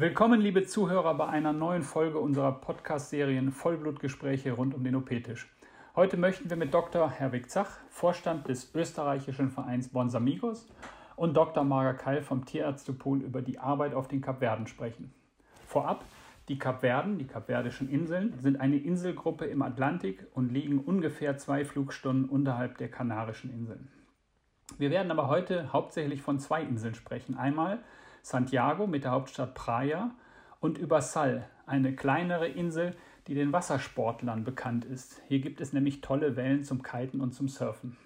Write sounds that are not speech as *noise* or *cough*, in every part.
Willkommen, liebe Zuhörer, bei einer neuen Folge unserer Podcast-Serien Vollblutgespräche rund um den OP-Tisch. Heute möchten wir mit Dr. Herwig Zach, Vorstand des österreichischen Vereins Bons Amigos, und Dr. Marga Keil vom Tierärztepool über die Arbeit auf den Kapverden sprechen. Vorab, die Kapverden, die Kapverdischen Inseln, sind eine Inselgruppe im Atlantik und liegen ungefähr zwei Flugstunden unterhalb der Kanarischen Inseln. Wir werden aber heute hauptsächlich von zwei Inseln sprechen. Einmal Santiago mit der Hauptstadt Praia und über Sal, eine kleinere Insel, die den Wassersportlern bekannt ist. Hier gibt es nämlich tolle Wellen zum Kiten und zum Surfen.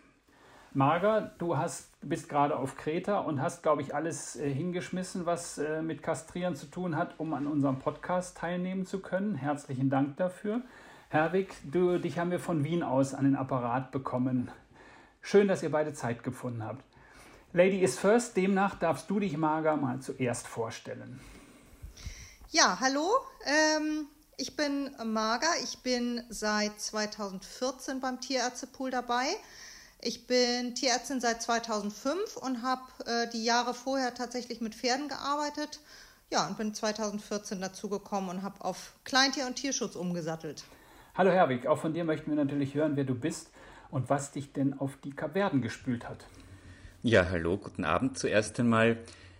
Marga, du hast, bist gerade auf Kreta und hast, glaube ich, alles äh, hingeschmissen, was äh, mit Kastrieren zu tun hat, um an unserem Podcast teilnehmen zu können. Herzlichen Dank dafür. Herwig, du, dich haben wir von Wien aus an den Apparat bekommen. Schön, dass ihr beide Zeit gefunden habt. Lady is first, demnach darfst du dich, Marga, mal zuerst vorstellen. Ja, hallo, ähm, ich bin Marga. Ich bin seit 2014 beim Tierärztepool dabei. Ich bin Tierärztin seit 2005 und habe äh, die Jahre vorher tatsächlich mit Pferden gearbeitet. Ja, und bin 2014 dazugekommen und habe auf Kleintier- und Tierschutz umgesattelt. Hallo Herwig, auch von dir möchten wir natürlich hören, wer du bist und was dich denn auf die Kapverden gespült hat. Ja, hallo, guten Abend zuerst einmal.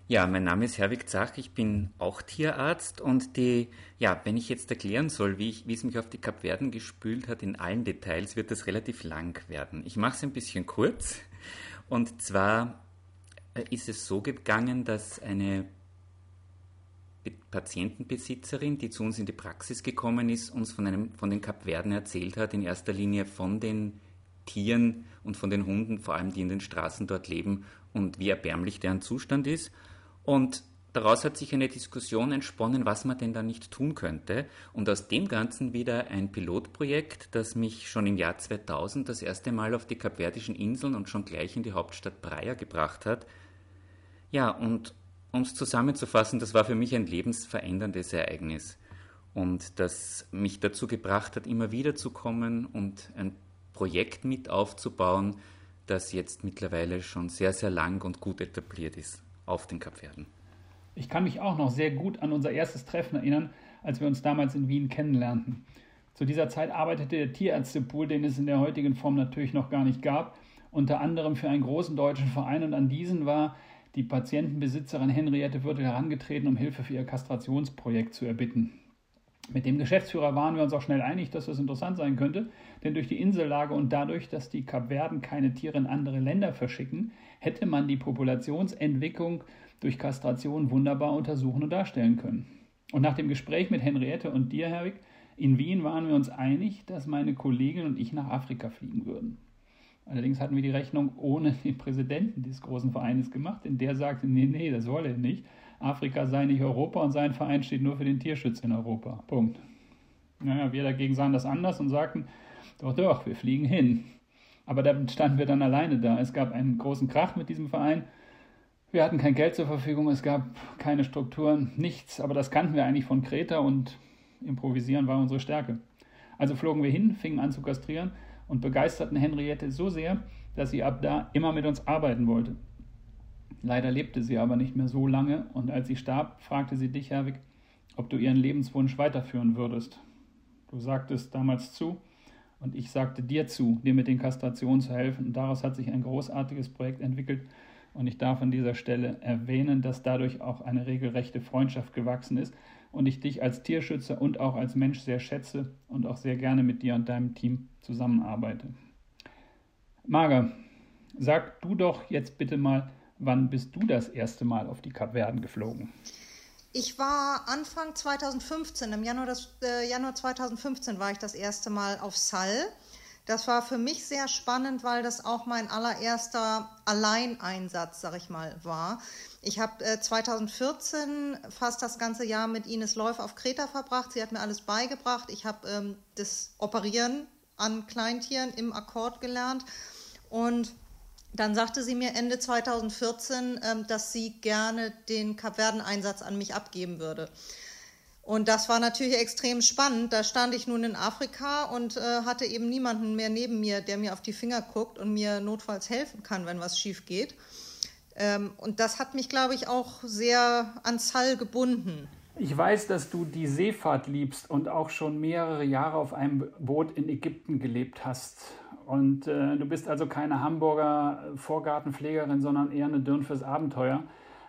Ja, mein Name ist Herwig Zach, ich bin auch Tierarzt und die, ja, wenn ich jetzt erklären soll, wie, ich, wie es mich auf die Kapverden gespült hat in allen Details, wird das relativ lang werden. Ich mache es ein bisschen kurz und zwar äh, ist es so gegangen, dass eine Patientenbesitzerin, die zu uns in die Praxis gekommen ist, uns von, einem, von den Kapverden erzählt hat, in erster Linie von den Tieren und von den Hunden, vor allem die in den Straßen dort leben und wie erbärmlich deren Zustand ist. Und daraus hat sich eine Diskussion entsponnen, was man denn da nicht tun könnte. Und aus dem Ganzen wieder ein Pilotprojekt, das mich schon im Jahr 2000 das erste Mal auf die Kapverdischen Inseln und schon gleich in die Hauptstadt Praia gebracht hat. Ja, und um es zusammenzufassen, das war für mich ein lebensveränderndes Ereignis. Und das mich dazu gebracht hat, immer wieder zu kommen und ein Projekt mit aufzubauen, das jetzt mittlerweile schon sehr, sehr lang und gut etabliert ist auf den Kapverden. Ich kann mich auch noch sehr gut an unser erstes Treffen erinnern, als wir uns damals in Wien kennenlernten. Zu dieser Zeit arbeitete der Tierärztepool, den es in der heutigen Form natürlich noch gar nicht gab, unter anderem für einen großen deutschen Verein und an diesen war die Patientenbesitzerin Henriette Würtel herangetreten, um Hilfe für ihr Kastrationsprojekt zu erbitten. Mit dem Geschäftsführer waren wir uns auch schnell einig, dass das interessant sein könnte, denn durch die Insellage und dadurch, dass die Kapverden keine Tiere in andere Länder verschicken, hätte man die Populationsentwicklung durch Kastration wunderbar untersuchen und darstellen können. Und nach dem Gespräch mit Henriette und dir, Herwig, in Wien waren wir uns einig, dass meine Kollegin und ich nach Afrika fliegen würden. Allerdings hatten wir die Rechnung ohne den Präsidenten des großen Vereines gemacht, denn der sagte, nee, nee, das wolle er nicht. Afrika sei nicht Europa und sein Verein steht nur für den Tierschutz in Europa. Punkt. Naja, wir dagegen sahen das anders und sagten, doch, doch, wir fliegen hin. Aber da standen wir dann alleine da. Es gab einen großen Krach mit diesem Verein. Wir hatten kein Geld zur Verfügung, es gab keine Strukturen, nichts. Aber das kannten wir eigentlich von Kreta und improvisieren war unsere Stärke. Also flogen wir hin, fingen an zu kastrieren und begeisterten Henriette so sehr, dass sie ab da immer mit uns arbeiten wollte. Leider lebte sie aber nicht mehr so lange und als sie starb, fragte sie dich, Herwig, ob du ihren Lebenswunsch weiterführen würdest. Du sagtest damals zu und ich sagte dir zu, dir mit den Kastrationen zu helfen und daraus hat sich ein großartiges Projekt entwickelt und ich darf an dieser Stelle erwähnen, dass dadurch auch eine regelrechte Freundschaft gewachsen ist und ich dich als Tierschützer und auch als Mensch sehr schätze und auch sehr gerne mit dir und deinem Team zusammenarbeite. Marga, sag du doch jetzt bitte mal, wann bist du das erste Mal auf die Kapverden geflogen? Ich war Anfang 2015, im Januar, das, äh, Januar 2015 war ich das erste Mal auf Sal. Das war für mich sehr spannend, weil das auch mein allererster Alleineinsatz, sag ich mal, war. Ich habe äh, 2014 fast das ganze Jahr mit Ines Läuf auf Kreta verbracht. Sie hat mir alles beigebracht. Ich habe ähm, das Operieren an Kleintieren im Akkord gelernt und dann sagte sie mir Ende 2014, ähm, dass sie gerne den Kapverden-Einsatz an mich abgeben würde. Und das war natürlich extrem spannend. Da stand ich nun in Afrika und äh, hatte eben niemanden mehr neben mir, der mir auf die Finger guckt und mir notfalls helfen kann, wenn was schief geht. Ähm, und das hat mich, glaube ich, auch sehr an Zall gebunden. Ich weiß, dass du die Seefahrt liebst und auch schon mehrere Jahre auf einem Boot in Ägypten gelebt hast. Und äh, du bist also keine Hamburger Vorgartenpflegerin, sondern eher eine Dürn fürs Abenteuer.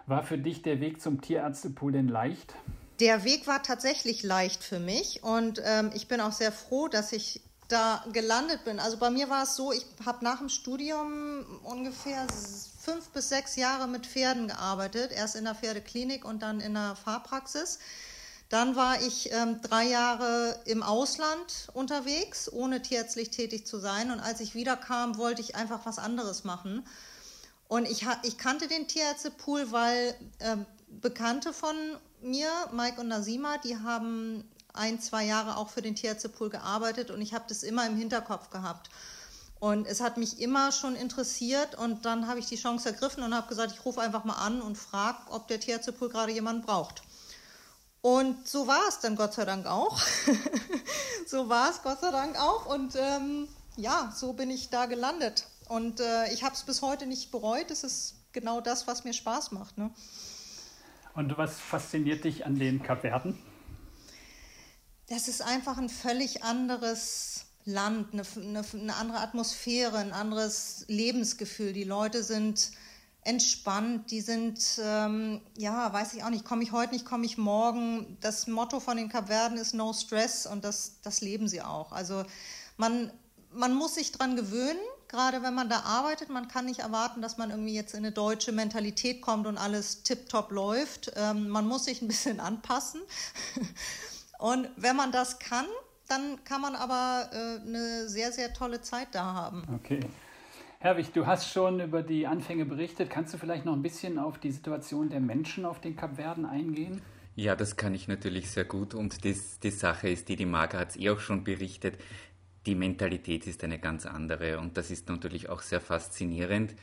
War für dich der Weg zum Tierärztepool denn leicht? Der Weg war tatsächlich leicht für mich und ähm, ich bin auch sehr froh, dass ich da gelandet bin. Also bei mir war es so, ich habe nach dem Studium ungefähr fünf bis sechs Jahre mit Pferden gearbeitet. Erst in der Pferdeklinik und dann in der Fahrpraxis. Dann war ich ähm, drei Jahre im Ausland unterwegs, ohne tierärztlich tätig zu sein. Und als ich wiederkam, wollte ich einfach was anderes machen. Und ich, ich kannte den Tierärztepool, weil äh, Bekannte von mir, Mike und Nasima, die haben ein, zwei Jahre auch für den Tierärztepool gearbeitet und ich habe das immer im Hinterkopf gehabt. Und es hat mich immer schon interessiert und dann habe ich die Chance ergriffen und habe gesagt, ich rufe einfach mal an und frage, ob der Tierärztepool gerade jemanden braucht. Und so war es dann Gott sei Dank auch. *laughs* so war es Gott sei Dank auch. Und ähm, ja, so bin ich da gelandet. Und äh, ich habe es bis heute nicht bereut. Es ist genau das, was mir Spaß macht. Ne? Und was fasziniert dich an den Kapverden? Das ist einfach ein völlig anderes Land, eine, eine, eine andere Atmosphäre, ein anderes Lebensgefühl. Die Leute sind entspannt, die sind, ähm, ja, weiß ich auch nicht, komme ich heute nicht, komme ich morgen. Das Motto von den Kapverden ist No Stress und das, das leben sie auch. Also man, man muss sich dran gewöhnen, gerade wenn man da arbeitet. Man kann nicht erwarten, dass man irgendwie jetzt in eine deutsche Mentalität kommt und alles tiptop läuft. Ähm, man muss sich ein bisschen *laughs* anpassen. Und wenn man das kann, dann kann man aber äh, eine sehr, sehr tolle Zeit da haben. Okay. Herwig, du hast schon über die Anfänge berichtet. Kannst du vielleicht noch ein bisschen auf die Situation der Menschen auf den Kapverden eingehen? Ja, das kann ich natürlich sehr gut. Und das, die Sache ist die, die Marga hat es eh auch schon berichtet die Mentalität ist eine ganz andere und das ist natürlich auch sehr faszinierend.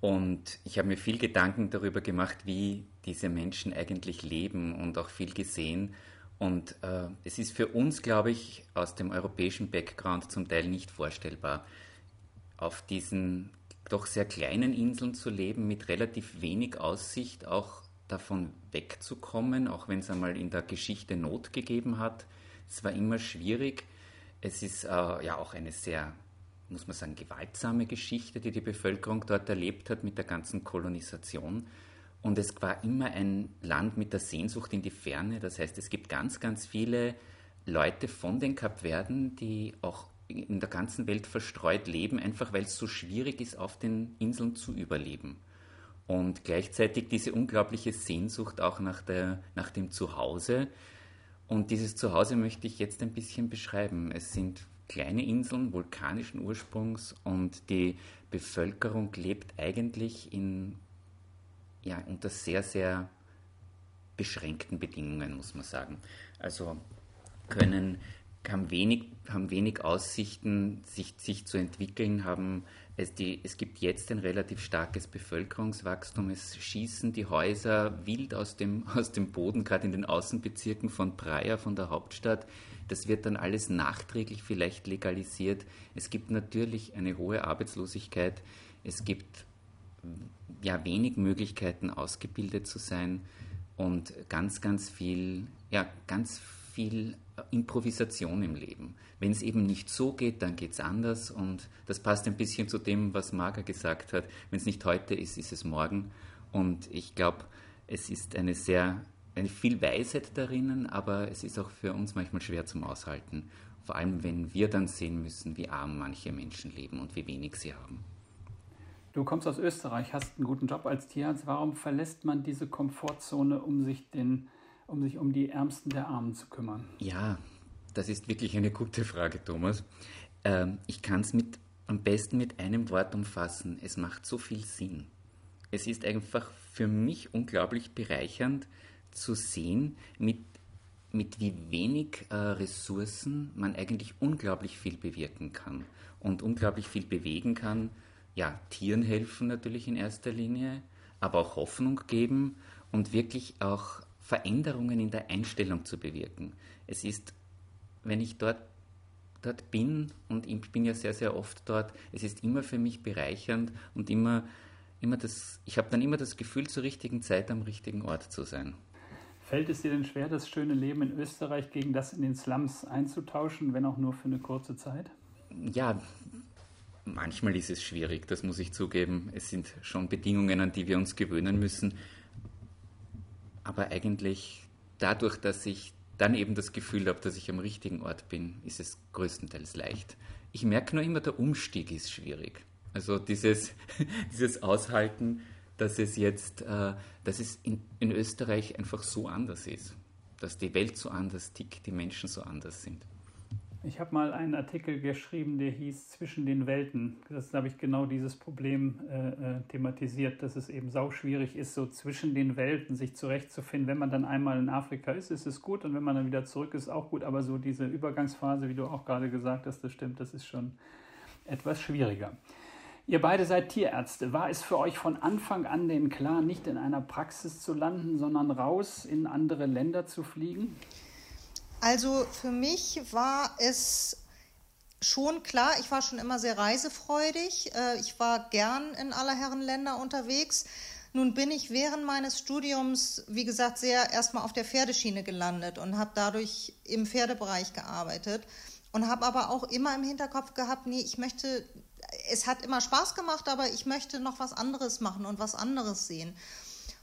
Und ich habe mir viel Gedanken darüber gemacht, wie diese Menschen eigentlich leben und auch viel gesehen. Und äh, es ist für uns, glaube ich, aus dem europäischen Background zum Teil nicht vorstellbar, auf diesen doch sehr kleinen Inseln zu leben, mit relativ wenig Aussicht, auch davon wegzukommen, auch wenn es einmal in der Geschichte Not gegeben hat. Es war immer schwierig. Es ist äh, ja auch eine sehr, muss man sagen, gewaltsame Geschichte, die die Bevölkerung dort erlebt hat mit der ganzen Kolonisation. Und es war immer ein Land mit der Sehnsucht in die Ferne. Das heißt, es gibt ganz, ganz viele Leute von den Kapverden, die auch in der ganzen Welt verstreut leben, einfach weil es so schwierig ist, auf den Inseln zu überleben. Und gleichzeitig diese unglaubliche Sehnsucht auch nach, der, nach dem Zuhause, und dieses Zuhause möchte ich jetzt ein bisschen beschreiben. Es sind kleine Inseln vulkanischen Ursprungs und die Bevölkerung lebt eigentlich in, ja, unter sehr, sehr beschränkten Bedingungen, muss man sagen. Also können, haben, wenig, haben wenig Aussichten, sich, sich zu entwickeln, haben es, die, es gibt jetzt ein relativ starkes Bevölkerungswachstum. Es schießen die Häuser wild aus dem, *laughs* aus dem Boden, gerade in den Außenbezirken von Praia, von der Hauptstadt. Das wird dann alles nachträglich vielleicht legalisiert. Es gibt natürlich eine hohe Arbeitslosigkeit. Es gibt ja wenig Möglichkeiten, ausgebildet zu sein und ganz, ganz viel, ja, ganz viel Improvisation im Leben. Wenn es eben nicht so geht, dann geht es anders und das passt ein bisschen zu dem, was Marga gesagt hat. Wenn es nicht heute ist, ist es morgen. Und ich glaube, es ist eine sehr, eine viel Weisheit darin, aber es ist auch für uns manchmal schwer zum Aushalten. Vor allem, wenn wir dann sehen müssen, wie arm manche Menschen leben und wie wenig sie haben. Du kommst aus Österreich, hast einen guten Job als Tierarzt. Warum verlässt man diese Komfortzone, um sich den um sich um die Ärmsten der Armen zu kümmern? Ja, das ist wirklich eine gute Frage, Thomas. Ähm, ich kann es am besten mit einem Wort umfassen. Es macht so viel Sinn. Es ist einfach für mich unglaublich bereichernd zu sehen, mit, mit wie wenig äh, Ressourcen man eigentlich unglaublich viel bewirken kann und unglaublich viel bewegen kann. Ja, Tieren helfen natürlich in erster Linie, aber auch Hoffnung geben und wirklich auch Veränderungen in der Einstellung zu bewirken. Es ist, wenn ich dort, dort bin, und ich bin ja sehr, sehr oft dort, es ist immer für mich bereichernd und immer, immer das, ich habe dann immer das Gefühl, zur richtigen Zeit am richtigen Ort zu sein. Fällt es dir denn schwer, das schöne Leben in Österreich gegen das in den Slums einzutauschen, wenn auch nur für eine kurze Zeit? Ja, manchmal ist es schwierig, das muss ich zugeben. Es sind schon Bedingungen, an die wir uns gewöhnen müssen. Aber eigentlich dadurch, dass ich dann eben das Gefühl habe, dass ich am richtigen Ort bin, ist es größtenteils leicht. Ich merke nur immer, der Umstieg ist schwierig. Also dieses, *laughs* dieses Aushalten, dass es jetzt, äh, dass es in, in Österreich einfach so anders ist, dass die Welt so anders tickt, die Menschen so anders sind. Ich habe mal einen Artikel geschrieben, der hieß Zwischen den Welten. Das habe ich genau dieses Problem äh, äh, thematisiert, dass es eben sau schwierig ist, so zwischen den Welten sich zurechtzufinden. Wenn man dann einmal in Afrika ist, ist es gut und wenn man dann wieder zurück ist, auch gut. Aber so diese Übergangsphase, wie du auch gerade gesagt hast, das stimmt, das ist schon etwas schwieriger. Ihr beide seid Tierärzte. War es für euch von Anfang an denn klar, nicht in einer Praxis zu landen, sondern raus in andere Länder zu fliegen? Also für mich war es schon klar, ich war schon immer sehr reisefreudig. Äh, ich war gern in aller Herren Länder unterwegs. Nun bin ich während meines Studiums, wie gesagt, sehr erstmal auf der Pferdeschiene gelandet und habe dadurch im Pferdebereich gearbeitet und habe aber auch immer im Hinterkopf gehabt, nee, ich möchte, es hat immer Spaß gemacht, aber ich möchte noch was anderes machen und was anderes sehen.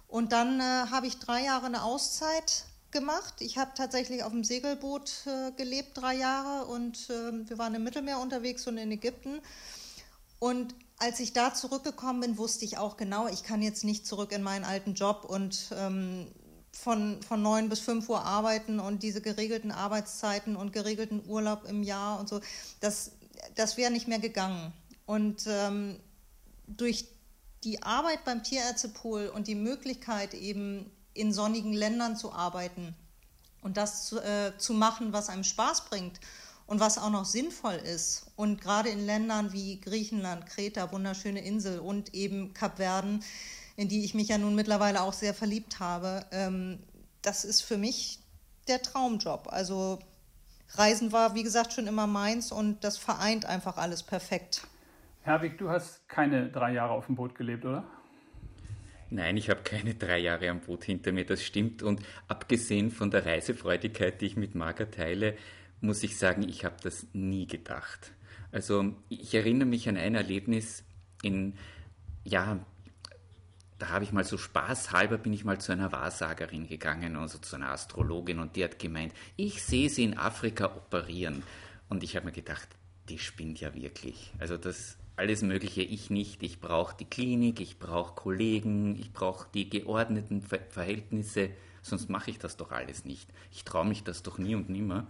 Und dann äh, habe ich drei Jahre eine Auszeit gemacht. Ich habe tatsächlich auf dem Segelboot äh, gelebt, drei Jahre, und äh, wir waren im Mittelmeer unterwegs und in Ägypten. Und als ich da zurückgekommen bin, wusste ich auch genau, ich kann jetzt nicht zurück in meinen alten Job und ähm, von, von 9 bis 5 Uhr arbeiten und diese geregelten Arbeitszeiten und geregelten Urlaub im Jahr und so. Das, das wäre nicht mehr gegangen. Und ähm, durch die Arbeit beim Tierärztepool und die Möglichkeit eben in sonnigen Ländern zu arbeiten und das zu, äh, zu machen, was einem Spaß bringt und was auch noch sinnvoll ist. Und gerade in Ländern wie Griechenland, Kreta, wunderschöne Insel und eben Kapverden, in die ich mich ja nun mittlerweile auch sehr verliebt habe, ähm, das ist für mich der Traumjob. Also Reisen war, wie gesagt, schon immer meins und das vereint einfach alles perfekt. Herwig, du hast keine drei Jahre auf dem Boot gelebt, oder? Nein, ich habe keine drei Jahre am Boot hinter mir, das stimmt. Und abgesehen von der Reisefreudigkeit, die ich mit Marga teile, muss ich sagen, ich habe das nie gedacht. Also ich erinnere mich an ein Erlebnis in, ja, da habe ich mal so spaßhalber bin ich mal zu einer Wahrsagerin gegangen, also zu einer Astrologin und die hat gemeint, ich sehe sie in Afrika operieren. Und ich habe mir gedacht, die spinnt ja wirklich. Also das alles Mögliche ich nicht. Ich brauche die Klinik, ich brauche Kollegen, ich brauche die geordneten Verhältnisse, sonst mache ich das doch alles nicht. Ich traue mich das doch nie und nimmer.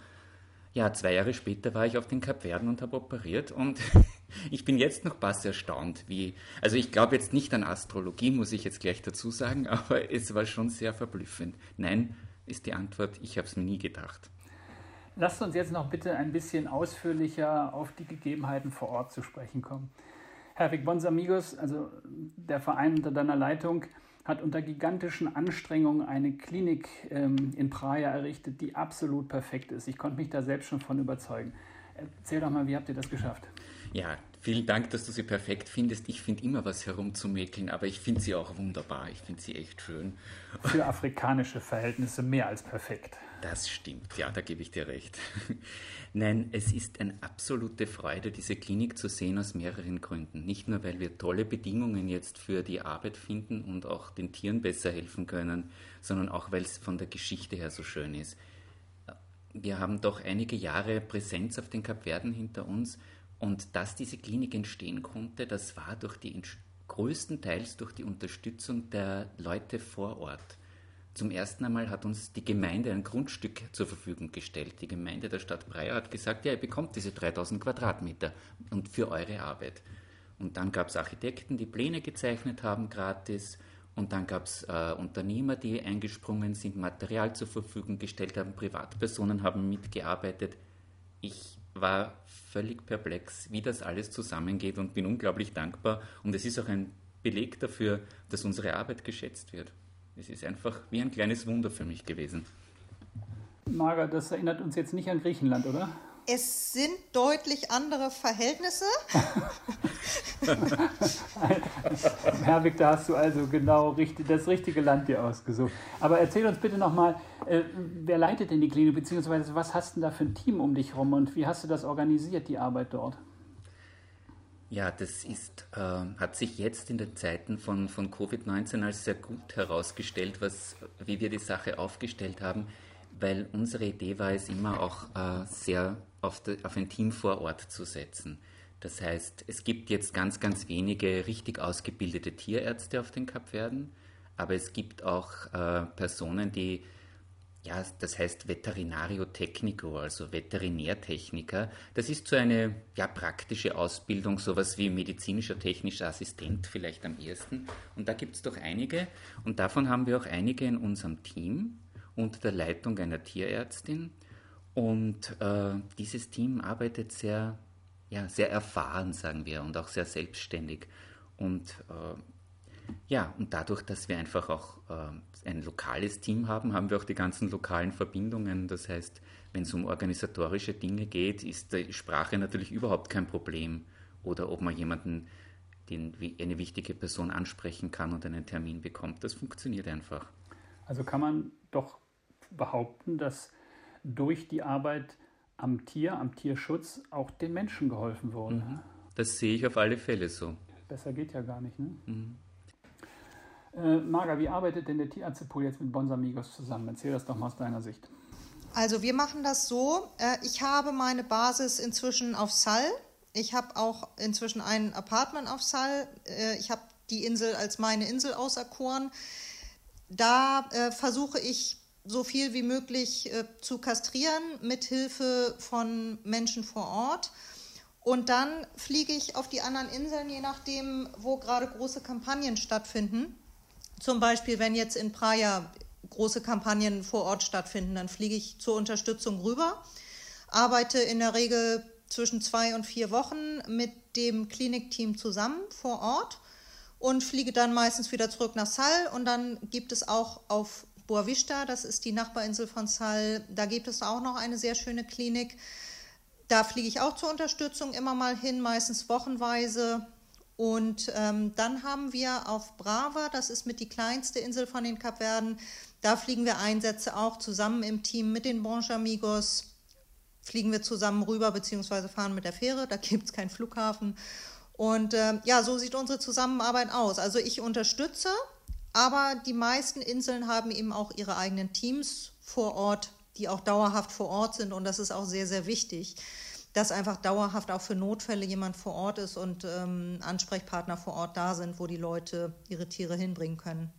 Ja, zwei Jahre später war ich auf den Kapverden und habe operiert und *laughs* ich bin jetzt noch pass erstaunt, wie, also ich glaube jetzt nicht an Astrologie, muss ich jetzt gleich dazu sagen, *laughs* aber es war schon sehr verblüffend. Nein, ist die Antwort, ich habe es mir nie gedacht. Lasst uns jetzt noch bitte ein bisschen ausführlicher auf die Gegebenheiten vor Ort zu sprechen kommen. Herwig Bons Amigos, also der Verein unter deiner Leitung, hat unter gigantischen Anstrengungen eine Klinik ähm, in Praia errichtet, die absolut perfekt ist. Ich konnte mich da selbst schon von überzeugen. Erzähl doch mal, wie habt ihr das geschafft? Ja, vielen Dank, dass du sie perfekt findest. Ich finde immer was herumzumäkeln, aber ich finde sie auch wunderbar. Ich finde sie echt schön. Für afrikanische Verhältnisse mehr als perfekt. Das stimmt, ja, da gebe ich dir recht. *laughs* Nein, es ist eine absolute Freude, diese Klinik zu sehen aus mehreren Gründen. Nicht nur, weil wir tolle Bedingungen jetzt für die Arbeit finden und auch den Tieren besser helfen können, sondern auch, weil es von der Geschichte her so schön ist. Wir haben doch einige Jahre Präsenz auf den Kapverden hinter uns und dass diese Klinik entstehen konnte, das war durch die größtenteils durch die Unterstützung der Leute vor Ort. Zum ersten einmal hat uns die Gemeinde ein Grundstück zur Verfügung gestellt. Die Gemeinde der Stadt Breyer hat gesagt, ja, ihr bekommt diese 3000 Quadratmeter und für eure Arbeit. Und dann gab es Architekten, die Pläne gezeichnet haben, gratis. Und dann gab es äh, Unternehmer, die eingesprungen sind, Material zur Verfügung gestellt haben, Privatpersonen haben mitgearbeitet. Ich war völlig perplex, wie das alles zusammengeht und bin unglaublich dankbar. Und es ist auch ein Beleg dafür, dass unsere Arbeit geschätzt wird. Es ist einfach wie ein kleines Wunder für mich gewesen. Marga, das erinnert uns jetzt nicht an Griechenland, oder? Es sind deutlich andere Verhältnisse. *laughs* Herwig, da hast du also genau das richtige Land dir ausgesucht. Aber erzähl uns bitte nochmal, äh, wer leitet denn die Klinik, beziehungsweise was hast du da für ein Team um dich rum und wie hast du das organisiert, die Arbeit dort? Ja, das ist, äh, hat sich jetzt in den Zeiten von, von Covid-19 als sehr gut herausgestellt, was, wie wir die Sache aufgestellt haben, weil unsere Idee war es immer auch äh, sehr auf, de, auf, ein Team vor Ort zu setzen. Das heißt, es gibt jetzt ganz, ganz wenige richtig ausgebildete Tierärzte auf den Kapverden, aber es gibt auch äh, Personen, die ja, das heißt Veterinario Technico, also Veterinärtechniker. Das ist so eine ja, praktische Ausbildung, sowas wie medizinischer technischer Assistent vielleicht am ersten. Und da gibt es doch einige und davon haben wir auch einige in unserem Team unter der Leitung einer Tierärztin. Und äh, dieses Team arbeitet sehr, ja, sehr erfahren, sagen wir, und auch sehr selbstständig. Und äh, ja, und dadurch, dass wir einfach auch äh, ein lokales Team haben, haben wir auch die ganzen lokalen Verbindungen. Das heißt, wenn es um organisatorische Dinge geht, ist die Sprache natürlich überhaupt kein Problem. Oder ob man jemanden, den, eine wichtige Person ansprechen kann und einen Termin bekommt. Das funktioniert einfach. Also kann man doch behaupten, dass durch die Arbeit am Tier, am Tierschutz auch den Menschen geholfen wurde. Mhm. Das sehe ich auf alle Fälle so. Besser geht ja gar nicht, ne? Mhm. Äh, Marga, wie arbeitet denn der Tierärztepool jetzt mit Bonsamigos zusammen? Erzähl das doch mal aus deiner Sicht. Also wir machen das so, äh, ich habe meine Basis inzwischen auf Sal. Ich habe auch inzwischen ein Apartment auf Sal. Äh, ich habe die Insel als meine Insel auserkoren. Da äh, versuche ich so viel wie möglich äh, zu kastrieren mit Hilfe von Menschen vor Ort. Und dann fliege ich auf die anderen Inseln, je nachdem, wo gerade große Kampagnen stattfinden. Zum Beispiel, wenn jetzt in Praia große Kampagnen vor Ort stattfinden, dann fliege ich zur Unterstützung rüber, arbeite in der Regel zwischen zwei und vier Wochen mit dem Klinikteam zusammen vor Ort und fliege dann meistens wieder zurück nach Sal und dann gibt es auch auf Boa Vista, das ist die Nachbarinsel von Sal, da gibt es auch noch eine sehr schöne Klinik. Da fliege ich auch zur Unterstützung immer mal hin, meistens wochenweise und ähm, dann haben wir auf Brava, das ist mit die kleinste Insel von den Kapverden, da fliegen wir Einsätze auch zusammen im Team mit den Bon Amigos. Fliegen wir zusammen rüber, beziehungsweise fahren mit der Fähre, da *laughs* gibt es keinen Flughafen. Und äh, ja, so sieht unsere Zusammenarbeit aus. Also ich unterstütze, aber die meisten Inseln haben eben auch ihre eigenen Teams vor Ort, die auch dauerhaft vor Ort sind. Und das ist auch sehr, sehr wichtig dass einfach dauerhaft auch für Notfälle jemand vor Ort ist und ähm, Ansprechpartner vor Ort da sind, wo die Leute ihre Tiere hinbringen können.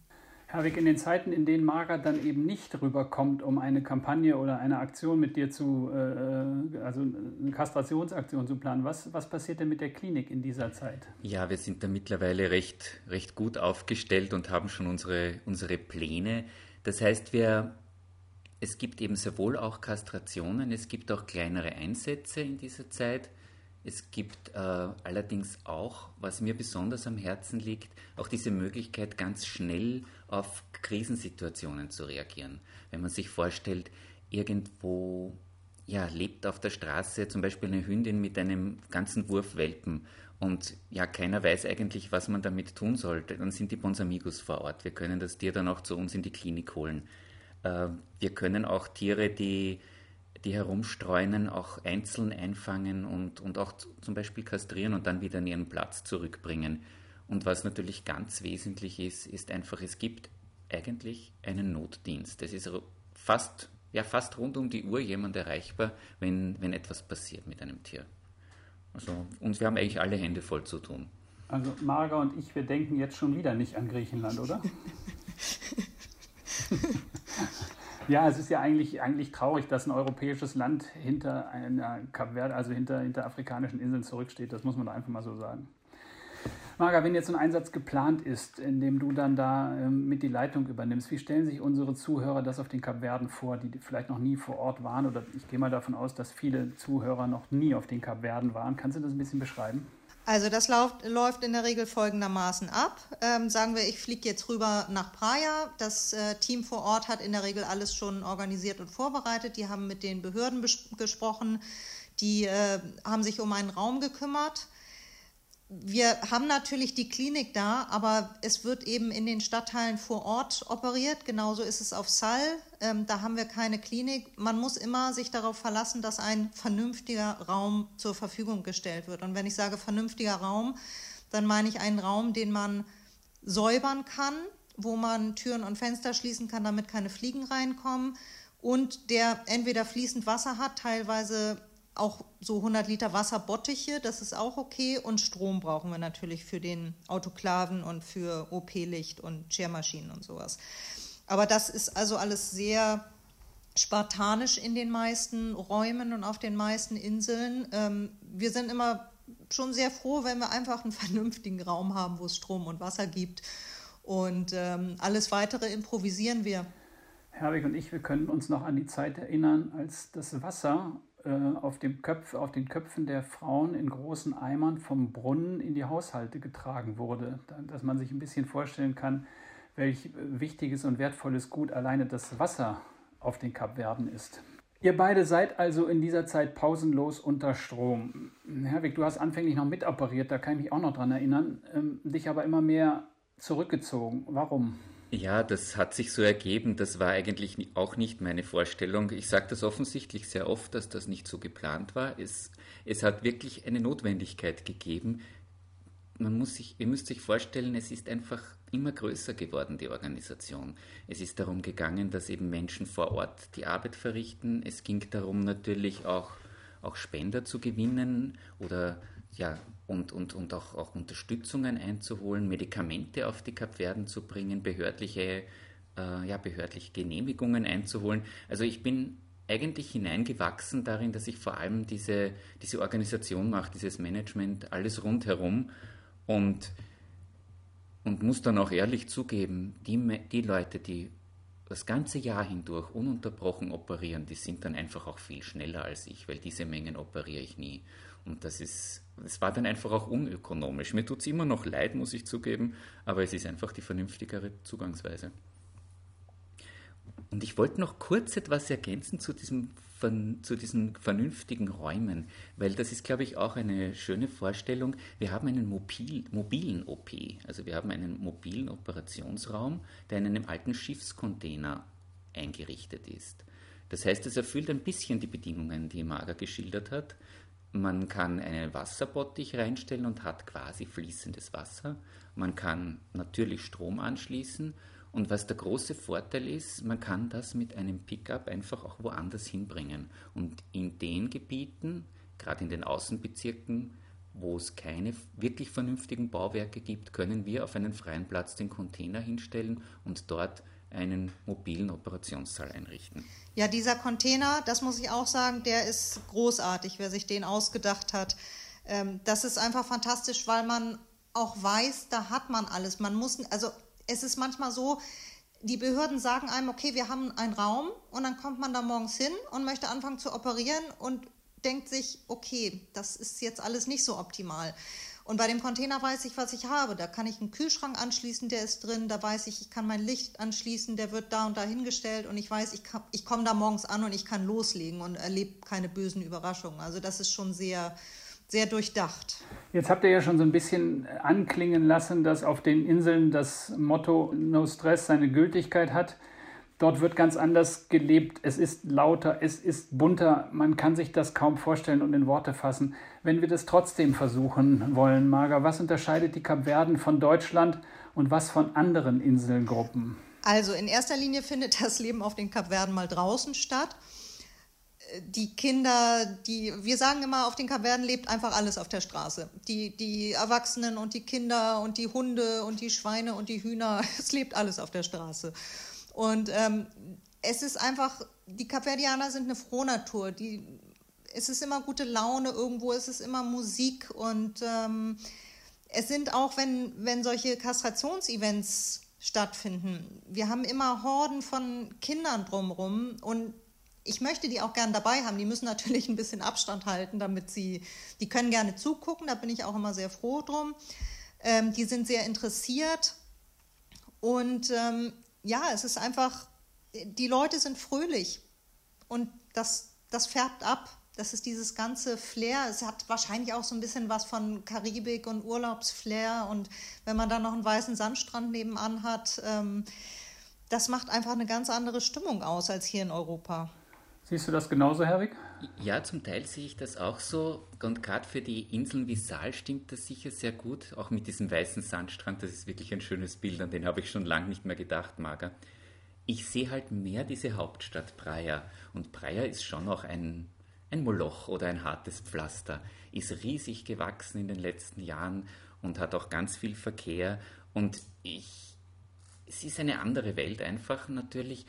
Herwig, in den Zeiten, in denen Margaret dann eben nicht rüberkommt, um eine Kampagne oder eine Aktion mit dir zu, äh, also eine Kastrationsaktion zu planen, was, was passiert denn mit der Klinik in dieser Zeit? Ja, wir sind da mittlerweile recht, recht gut aufgestellt und haben schon unsere, unsere Pläne. Das heißt, wir es gibt eben sehr wohl auch Kastrationen, es gibt auch kleinere Einsätze in dieser Zeit. Es gibt äh, allerdings auch, was mir besonders am Herzen liegt, auch diese Möglichkeit, ganz schnell auf Krisensituationen zu reagieren. Wenn man sich vorstellt, irgendwo ja, lebt auf der Straße zum Beispiel eine Hündin mit einem ganzen Wurf Welpen und ja, keiner weiß eigentlich, was man damit tun sollte, dann sind die Bonsamigos vor Ort. Wir können das Tier dann auch zu uns in die Klinik holen. Äh, wir können auch Tiere, die, die herumstreunen, auch einzeln einfangen und, und auch zum Beispiel kastrieren und dann wieder an ihren Platz zurückbringen. Und was natürlich ganz wesentlich ist, ist einfach, es gibt eigentlich einen Notdienst. Es ist fast, ja, fast rund um die Uhr jemand erreichbar, wenn, wenn etwas passiert mit einem Tier. Also, und wir haben eigentlich alle Hände voll zu tun. Also Marga und ich, wir denken jetzt schon wieder nicht an Griechenland, oder? *laughs* Ja, es ist ja eigentlich, eigentlich traurig, dass ein europäisches Land hinter einer Kap Verde, also hinter, hinter afrikanischen Inseln zurücksteht. Das muss man da einfach mal so sagen. Marga, wenn jetzt ein Einsatz geplant ist, in dem du dann da ähm, mit die Leitung übernimmst, wie stellen sich unsere Zuhörer das auf den Kapverden vor, die vielleicht noch nie vor Ort waren? Oder ich gehe mal davon aus, dass viele Zuhörer noch nie auf den Kapverden waren. Kannst du das ein bisschen beschreiben? Also das läuft, läuft in der Regel folgendermaßen ab. Ähm, sagen wir, ich fliege jetzt rüber nach Praia. Das äh, Team vor Ort hat in der Regel alles schon organisiert und vorbereitet. Die haben mit den Behörden gesprochen. Die äh, haben sich um einen Raum gekümmert. Wir haben natürlich die Klinik da, aber es wird eben in den Stadtteilen vor Ort operiert. Genauso ist es auf Sall. Ähm, da haben wir keine Klinik. Man muss immer sich darauf verlassen, dass ein vernünftiger Raum zur Verfügung gestellt wird. Und wenn ich sage vernünftiger Raum, dann meine ich einen Raum, den man säubern kann, wo man Türen und Fenster schließen kann, damit keine Fliegen reinkommen und der entweder fließend Wasser hat, teilweise auch so 100 Liter Wasserbottiche, das ist auch okay und Strom brauchen wir natürlich für den Autoklaven und für OP-Licht und Schermaschinen und sowas. Aber das ist also alles sehr spartanisch in den meisten Räumen und auf den meisten Inseln. Ähm, wir sind immer schon sehr froh, wenn wir einfach einen *laughs* vernünftigen Raum haben, wo es Strom und Wasser gibt. Und ähm, alles weitere improvisieren wir. Herwig und ich, wir können uns noch an die Zeit erinnern, als das Wasser auf, dem Köpf, auf den Köpfen der Frauen in großen Eimern vom Brunnen in die Haushalte getragen wurde. Dass man sich ein bisschen vorstellen kann, welch wichtiges und wertvolles Gut alleine das Wasser auf den Kapverden ist. Ihr beide seid also in dieser Zeit pausenlos unter Strom. Herwig, du hast anfänglich noch mitoperiert, da kann ich mich auch noch dran erinnern, ähm, dich aber immer mehr zurückgezogen. Warum? Ja, das hat sich so ergeben. Das war eigentlich auch nicht meine Vorstellung. Ich sage das offensichtlich sehr oft, dass das nicht so geplant war. Es, es hat wirklich eine Notwendigkeit gegeben. Man muss sich, ihr müsst sich vorstellen, es ist einfach immer größer geworden, die Organisation. Es ist darum gegangen, dass eben Menschen vor Ort die Arbeit verrichten. Es ging darum natürlich auch, auch Spender zu gewinnen oder ja, und, und, und auch, auch Unterstützungen einzuholen, Medikamente auf die Kapverden zu bringen, behördliche, äh, ja, behördliche Genehmigungen einzuholen. Also ich bin eigentlich hineingewachsen darin, dass ich vor allem diese, diese Organisation mache, dieses Management, alles rundherum und und muss dann auch ehrlich zugeben, die, die Leute, die das ganze Jahr hindurch ununterbrochen operieren, die sind dann einfach auch viel schneller als ich, weil diese Mengen operiere ich nie. Und das ist, es war dann einfach auch unökonomisch. Mir tut es immer noch leid, muss ich zugeben, aber es ist einfach die vernünftigere Zugangsweise. Und ich wollte noch kurz etwas ergänzen zu, diesem, zu diesen vernünftigen Räumen, weil das ist, glaube ich, auch eine schöne Vorstellung. Wir haben einen mobil, mobilen OP, also wir haben einen mobilen Operationsraum, der in einem alten Schiffscontainer eingerichtet ist. Das heißt, es erfüllt ein bisschen die Bedingungen, die Mager geschildert hat. Man kann einen Wasserbottich reinstellen und hat quasi fließendes Wasser. Man kann natürlich Strom anschließen und was der große Vorteil ist, man kann das mit einem Pickup einfach auch woanders hinbringen. Und in den Gebieten, gerade in den Außenbezirken, wo es keine wirklich vernünftigen Bauwerke gibt, können wir auf einen freien Platz den Container hinstellen und dort einen mobilen Operationssaal einrichten. Ja, dieser Container, das muss ich auch sagen, der ist großartig, wer sich den ausgedacht hat. Ähm, das ist einfach fantastisch, weil man auch weiß, da hat man alles. Man muss, also es ist manchmal so, die Behörden sagen einem, okay, wir haben einen Raum und dann kommt man da morgens hin und möchte anfangen zu operieren und denkt sich, okay, das ist jetzt alles nicht so optimal. Und bei dem Container weiß ich, was ich habe. Da kann ich einen Kühlschrank anschließen, der ist drin. Da weiß ich, ich kann mein Licht anschließen, der wird da und da hingestellt. Und ich weiß, ich, ich komme da morgens an und ich kann loslegen und erlebe keine bösen Überraschungen. Also das ist schon sehr, sehr durchdacht. Jetzt habt ihr ja schon so ein bisschen anklingen lassen, dass auf den Inseln das Motto No Stress seine Gültigkeit hat. Dort wird ganz anders gelebt. Es ist lauter, es ist bunter. Man kann sich das kaum vorstellen und in Worte fassen. Wenn wir das trotzdem versuchen wollen, Marga, was unterscheidet die Kapverden von Deutschland und was von anderen Inselgruppen? Also in erster Linie findet das Leben auf den Kapverden mal draußen statt die Kinder, die, wir sagen immer, auf den Kavernen lebt einfach alles auf der Straße. Die, die Erwachsenen und die Kinder und die Hunde und die Schweine und die Hühner, *laughs* es lebt alles auf der Straße. Und ähm, es ist einfach, die Kapverdianer sind eine Frohnatur. Die, es ist immer gute Laune irgendwo, es ist immer Musik und ähm, es sind auch, wenn, wenn solche Kastrationsevents stattfinden, wir haben immer Horden von Kindern drumherum und ich möchte die auch gern dabei haben. Die müssen natürlich ein bisschen Abstand halten, damit sie, die können gerne zugucken, da bin ich auch immer sehr froh drum. Ähm, die sind sehr interessiert und ähm, ja, es ist einfach, die Leute sind fröhlich und das, das färbt ab. Das ist dieses ganze Flair. Es hat wahrscheinlich auch so ein bisschen was von Karibik und Urlaubsflair. Und wenn man dann noch einen weißen Sandstrand nebenan hat, ähm, das macht einfach eine ganz andere Stimmung aus als hier in Europa. Siehst du das genauso, Herwig? Ja, zum Teil sehe ich das auch so. Und gerade für die Inseln wie Saal stimmt das sicher sehr gut. Auch mit diesem weißen Sandstrand, das ist wirklich ein schönes Bild, an den habe ich schon lange nicht mehr gedacht, Marga. Ich sehe halt mehr diese Hauptstadt Praia. Und Praia ist schon auch ein, ein Moloch oder ein hartes Pflaster. Ist riesig gewachsen in den letzten Jahren und hat auch ganz viel Verkehr. Und ich, es ist eine andere Welt einfach natürlich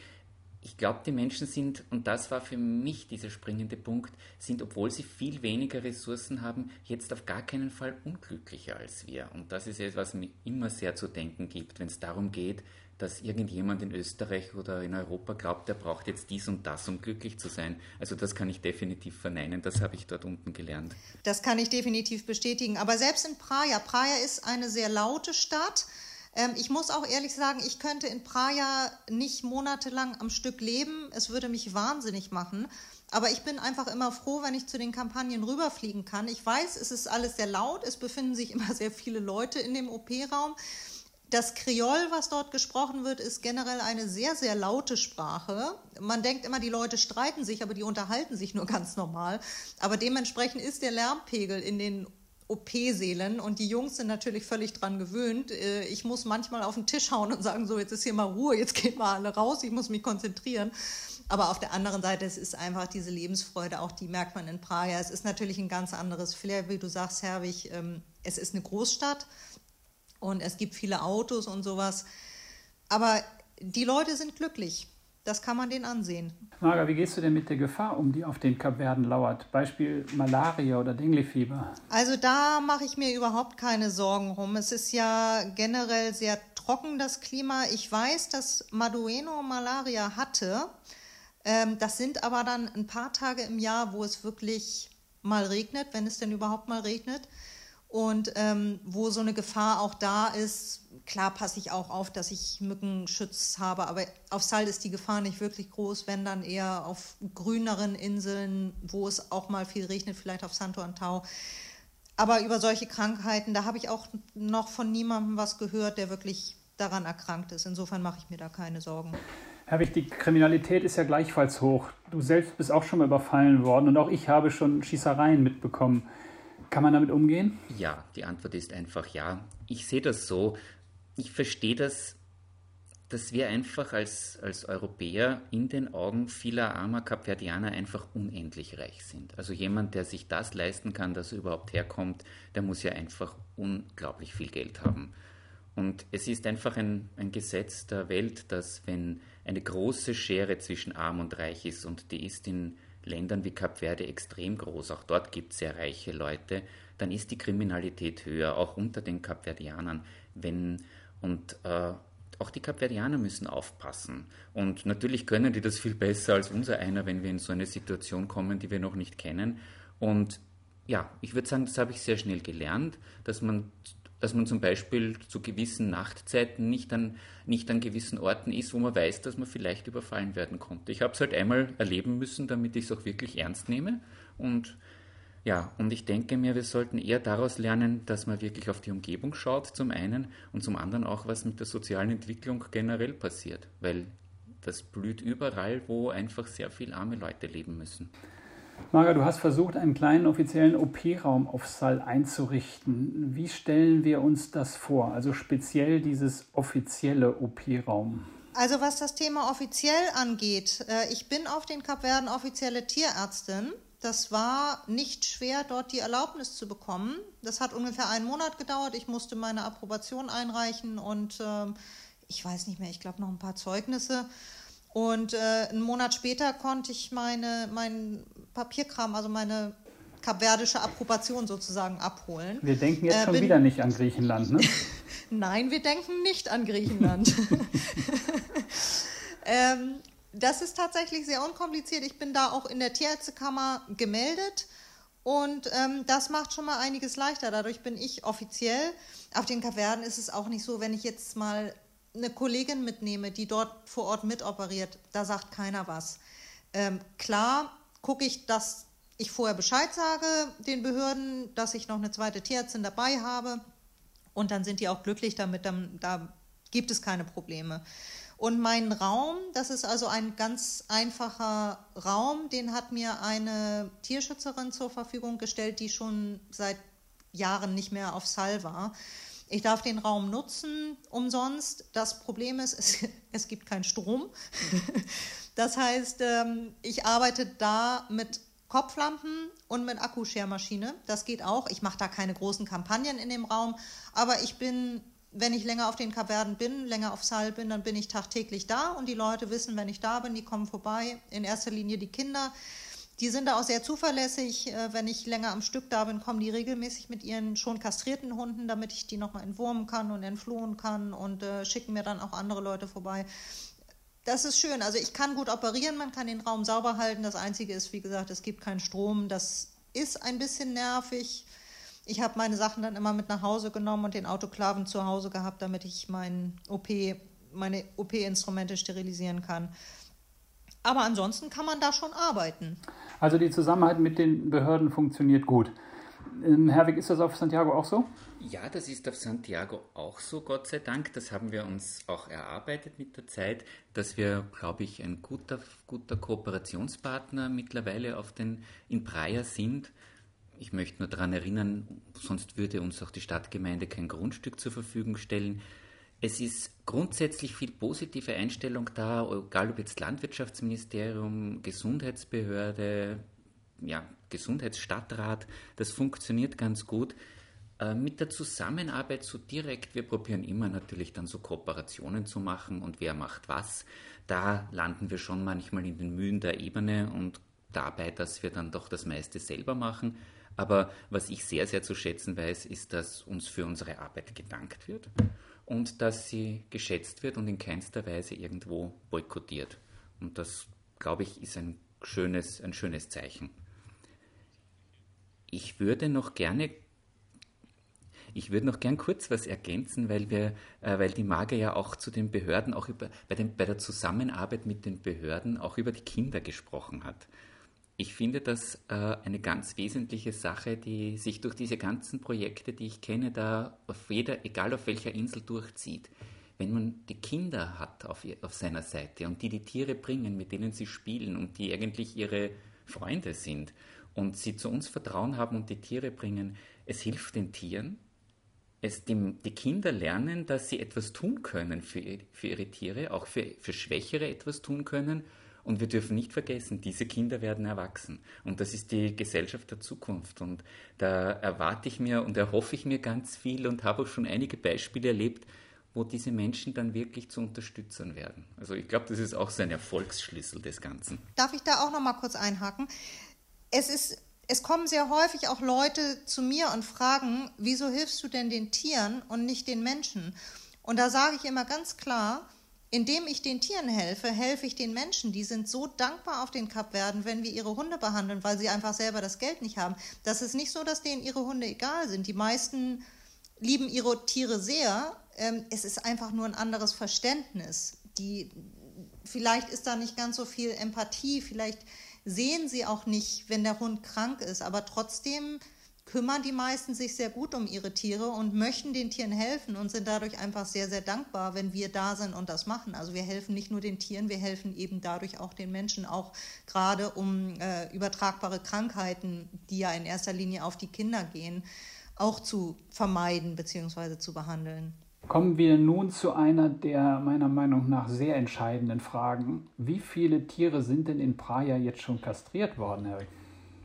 ich glaube, die Menschen sind, und das war für mich dieser springende Punkt, sind, obwohl sie viel weniger Ressourcen haben, jetzt auf gar keinen Fall unglücklicher als wir. Und das ist etwas, was mir immer sehr zu denken gibt, wenn es darum geht, dass irgendjemand in Österreich oder in Europa glaubt, er braucht jetzt dies und das, um glücklich zu sein. Also das kann ich definitiv verneinen, das habe ich dort unten gelernt. Das kann ich definitiv bestätigen. Aber selbst in Praia, Praia ist eine sehr laute Stadt. Ähm, ich muss auch ehrlich sagen, ich könnte in Praia nicht monatelang am Stück leben. Es würde mich wahnsinnig machen. Aber ich bin einfach immer froh, wenn ich zu den Kampagnen rüberfliegen kann. Ich weiß, es ist alles sehr laut, es befinden sich immer sehr viele Leute in dem OP-Raum. Das Kreol, was dort gesprochen wird, ist generell eine sehr, sehr laute Sprache. Man denkt immer, die Leute streiten sich, aber die unterhalten sich nur *laughs* ganz normal. Aber dementsprechend ist der Lärmpegel in den OP-Seelen und die Jungs sind natürlich völlig dran gewöhnt. Äh, ich muss manchmal auf den Tisch hauen und sagen, so, jetzt ist hier mal Ruhe, jetzt gehen wir alle raus, ich muss mich konzentrieren. Aber auf der anderen Seite, es ist einfach diese Lebensfreude, auch die merkt man in Praia. Es ist natürlich ein ganz anderes Flair, wie du sagst, Herwig. Ähm, es ist eine Großstadt und es gibt viele Autos und sowas. Aber die Leute sind glücklich. Das kann man denen ansehen. Marga, wie gehst du denn mit der Gefahr um, die auf den Kapverden lauert? Beispiel Malaria oder Denguefieber? Also da mache ich mir überhaupt keine Sorgen rum. Es ist ja generell sehr trocken, das Klima. Ich weiß, dass Madueno Malaria hatte. Ähm, das sind aber dann ein paar Tage im Jahr, wo es wirklich mal regnet, wenn es denn überhaupt mal regnet. Und ähm, wo so eine Gefahr auch da ist, klar passe ich auch auf, dass ich Mückenschutz habe, aber auf Sal ist die Gefahr nicht wirklich groß, wenn dann eher auf grüneren Inseln, wo es auch mal viel regnet, vielleicht auf Santo Antau. Aber über solche Krankheiten, da habe ich auch noch von niemandem was gehört, der wirklich daran erkrankt ist. Insofern mache ich mir da keine Sorgen. Herr Wicht, die Kriminalität ist ja gleichfalls hoch. Du selbst bist auch schon mal überfallen worden und auch ich habe schon Schießereien mitbekommen. Kann man damit umgehen? Ja, die Antwort ist einfach ja. Ich sehe das so ich verstehe das, dass wir einfach als, als Europäer in den Augen vieler armer Kapverdianer einfach unendlich reich sind. Also jemand, der sich das leisten kann, dass er überhaupt herkommt, der muss ja einfach unglaublich viel Geld haben. Und es ist einfach ein, ein Gesetz der Welt, dass wenn eine große Schere zwischen arm und reich ist, und die ist in Ländern wie Kap Verde extrem groß, auch dort gibt es sehr reiche Leute, dann ist die Kriminalität höher, auch unter den Kapverdianern. Wenn und äh, auch die Kapverdianer müssen aufpassen. Und natürlich können die das viel besser als unser einer, wenn wir in so eine Situation kommen, die wir noch nicht kennen. Und ja, ich würde sagen, das habe ich sehr schnell gelernt, dass man, dass man zum Beispiel zu gewissen Nachtzeiten nicht an, nicht an gewissen Orten ist, wo man weiß, dass man vielleicht überfallen werden konnte. Ich habe es halt einmal erleben müssen, damit ich es auch wirklich ernst nehme. Und ja, und ich denke mir, wir sollten eher daraus lernen, dass man wirklich auf die Umgebung schaut, zum einen, und zum anderen auch, was mit der sozialen Entwicklung generell passiert, weil das blüht überall, wo einfach sehr viele arme Leute leben müssen. Marga, du hast versucht, einen kleinen offiziellen OP-Raum auf Sal einzurichten. Wie stellen wir uns das vor? Also speziell dieses offizielle OP-Raum. Also was das Thema offiziell angeht, äh, ich bin auf den Kapverden offizielle Tierärztin. Das war nicht schwer, dort die Erlaubnis zu bekommen. Das hat ungefähr einen Monat gedauert. Ich musste meine Approbation einreichen und äh, ich weiß nicht mehr, ich glaube noch ein paar Zeugnisse. Und äh, einen Monat später konnte ich meine, meinen Papierkram, also meine kapverdische Approbation sozusagen abholen. Wir denken jetzt äh, schon wieder nicht an Griechenland, ne? *laughs* Nein, wir denken nicht an Griechenland. *laughs* ähm, das ist tatsächlich sehr unkompliziert. Ich bin da auch in der Tierärztekammer gemeldet. Und ähm, das macht schon mal einiges leichter. Dadurch bin ich offiziell. Auf den Kaverden ist es auch nicht so, wenn ich jetzt mal eine Kollegin mitnehme, die dort vor Ort mitoperiert, da sagt keiner was. Ähm, klar gucke ich, dass ich vorher Bescheid sage den Behörden, dass ich noch eine zweite Tierärztin dabei habe. Und dann sind die auch glücklich damit, dann, da gibt es keine Probleme. Und mein Raum, das ist also ein ganz einfacher Raum, den hat mir eine Tierschützerin zur Verfügung gestellt, die schon seit Jahren nicht mehr auf Sal war. Ich darf den Raum nutzen umsonst. Das Problem ist, es, *laughs* es gibt keinen Strom. *laughs* Das heißt, ähm, ich arbeite da mit Kopflampen und mit Akkuschermaschine. Das geht auch. Ich mache da keine großen Kampagnen in dem Raum, aber ich bin wenn ich länger auf den Kapverden bin, länger auf Sal bin, dann bin ich tagtäglich da und die Leute wissen, wenn ich da bin, die kommen vorbei. In erster Linie die Kinder. Die sind da auch sehr zuverlässig. Äh, wenn ich länger am Stück da bin, kommen die regelmäßig mit ihren schon kastrierten Hunden, damit ich die nochmal entwurmen kann und entflohen kann und äh, schicken mir dann auch andere Leute vorbei. Das ist schön. Also ich kann gut operieren, man kann den Raum sauber halten. Das Einzige ist, wie gesagt, es gibt keinen Strom. Das ist ein bisschen nervig. Ich habe meine Sachen dann immer mit nach Hause genommen und den Autoklaven zu Hause gehabt, damit ich mein OP, meine OP-Instrumente sterilisieren kann. Aber ansonsten kann man da schon arbeiten. Also die Zusammenarbeit mit den Behörden funktioniert gut. Ähm, Herwig, ist das auf Santiago auch so? Ja, das ist auf Santiago auch so, Gott sei Dank. Das haben wir uns auch erarbeitet mit der Zeit, dass wir, glaube ich, ein guter, guter Kooperationspartner mittlerweile auf den, in Praia sind. Ich möchte nur daran erinnern, sonst würde uns auch die Stadtgemeinde kein Grundstück zur Verfügung stellen. Es ist grundsätzlich viel positive Einstellung da, egal ob jetzt Landwirtschaftsministerium, Gesundheitsbehörde, ja, Gesundheitsstadtrat, das funktioniert ganz gut. Äh, mit der Zusammenarbeit so direkt, wir probieren immer natürlich dann so Kooperationen zu machen und wer macht was. Da landen wir schon manchmal in den Mühen der Ebene und dabei, dass wir dann doch das meiste selber machen. Aber was ich sehr, sehr zu schätzen weiß, ist, dass uns für unsere Arbeit gedankt wird und dass sie geschätzt wird und in keinster Weise irgendwo boykottiert. Und das, glaube ich, ist ein schönes, ein schönes Zeichen. Ich würde noch gerne ich würde noch gern kurz was ergänzen, weil wir, äh, weil die Mage ja auch zu den Behörden, auch über, bei, den, bei der Zusammenarbeit mit den Behörden auch über die Kinder gesprochen hat. Ich finde das äh, eine ganz wesentliche Sache, die sich durch diese ganzen Projekte, die ich kenne, da auf jeder, egal auf welcher Insel durchzieht. Wenn man die Kinder hat auf, auf seiner Seite und die die Tiere bringen, mit denen sie spielen und die eigentlich ihre Freunde sind und sie zu uns Vertrauen haben und die Tiere bringen, es hilft den Tieren. Es, die, die Kinder lernen, dass sie etwas tun können für, für ihre Tiere, auch für, für Schwächere etwas tun können und wir dürfen nicht vergessen, diese Kinder werden erwachsen. Und das ist die Gesellschaft der Zukunft. Und da erwarte ich mir und erhoffe ich mir ganz viel und habe auch schon einige Beispiele erlebt, wo diese Menschen dann wirklich zu Unterstützern werden. Also ich glaube, das ist auch so ein Erfolgsschlüssel des Ganzen. Darf ich da auch noch mal kurz einhaken? Es ist es kommen sehr häufig auch Leute zu mir und fragen, wieso hilfst du denn den Tieren und nicht den Menschen? Und da sage ich immer ganz klar, indem ich den Tieren helfe, helfe ich den Menschen. Die sind so dankbar auf den Kapverden, wenn wir ihre Hunde behandeln, weil sie einfach selber das Geld nicht haben. Das ist nicht so, dass denen ihre Hunde egal sind. Die meisten lieben ihre Tiere sehr. Ähm, es ist einfach nur ein anderes Verständnis. Die, vielleicht ist da nicht ganz so viel Empathie, vielleicht sehen sie auch nicht, wenn der Hund krank ist, aber trotzdem kümmern die meisten sich sehr gut um ihre Tiere und möchten den Tieren helfen und sind dadurch einfach sehr, sehr dankbar, wenn wir da sind und das machen. Also wir helfen nicht nur den Tieren, wir helfen eben dadurch auch den Menschen, auch gerade um äh, übertragbare Krankheiten, die ja in erster Linie auf die Kinder gehen, auch zu vermeiden bzw. zu behandeln. Kommen wir nun zu einer der meiner Meinung nach sehr entscheidenden Fragen. Wie viele Tiere sind denn in Praia jetzt schon kastriert worden, Herr?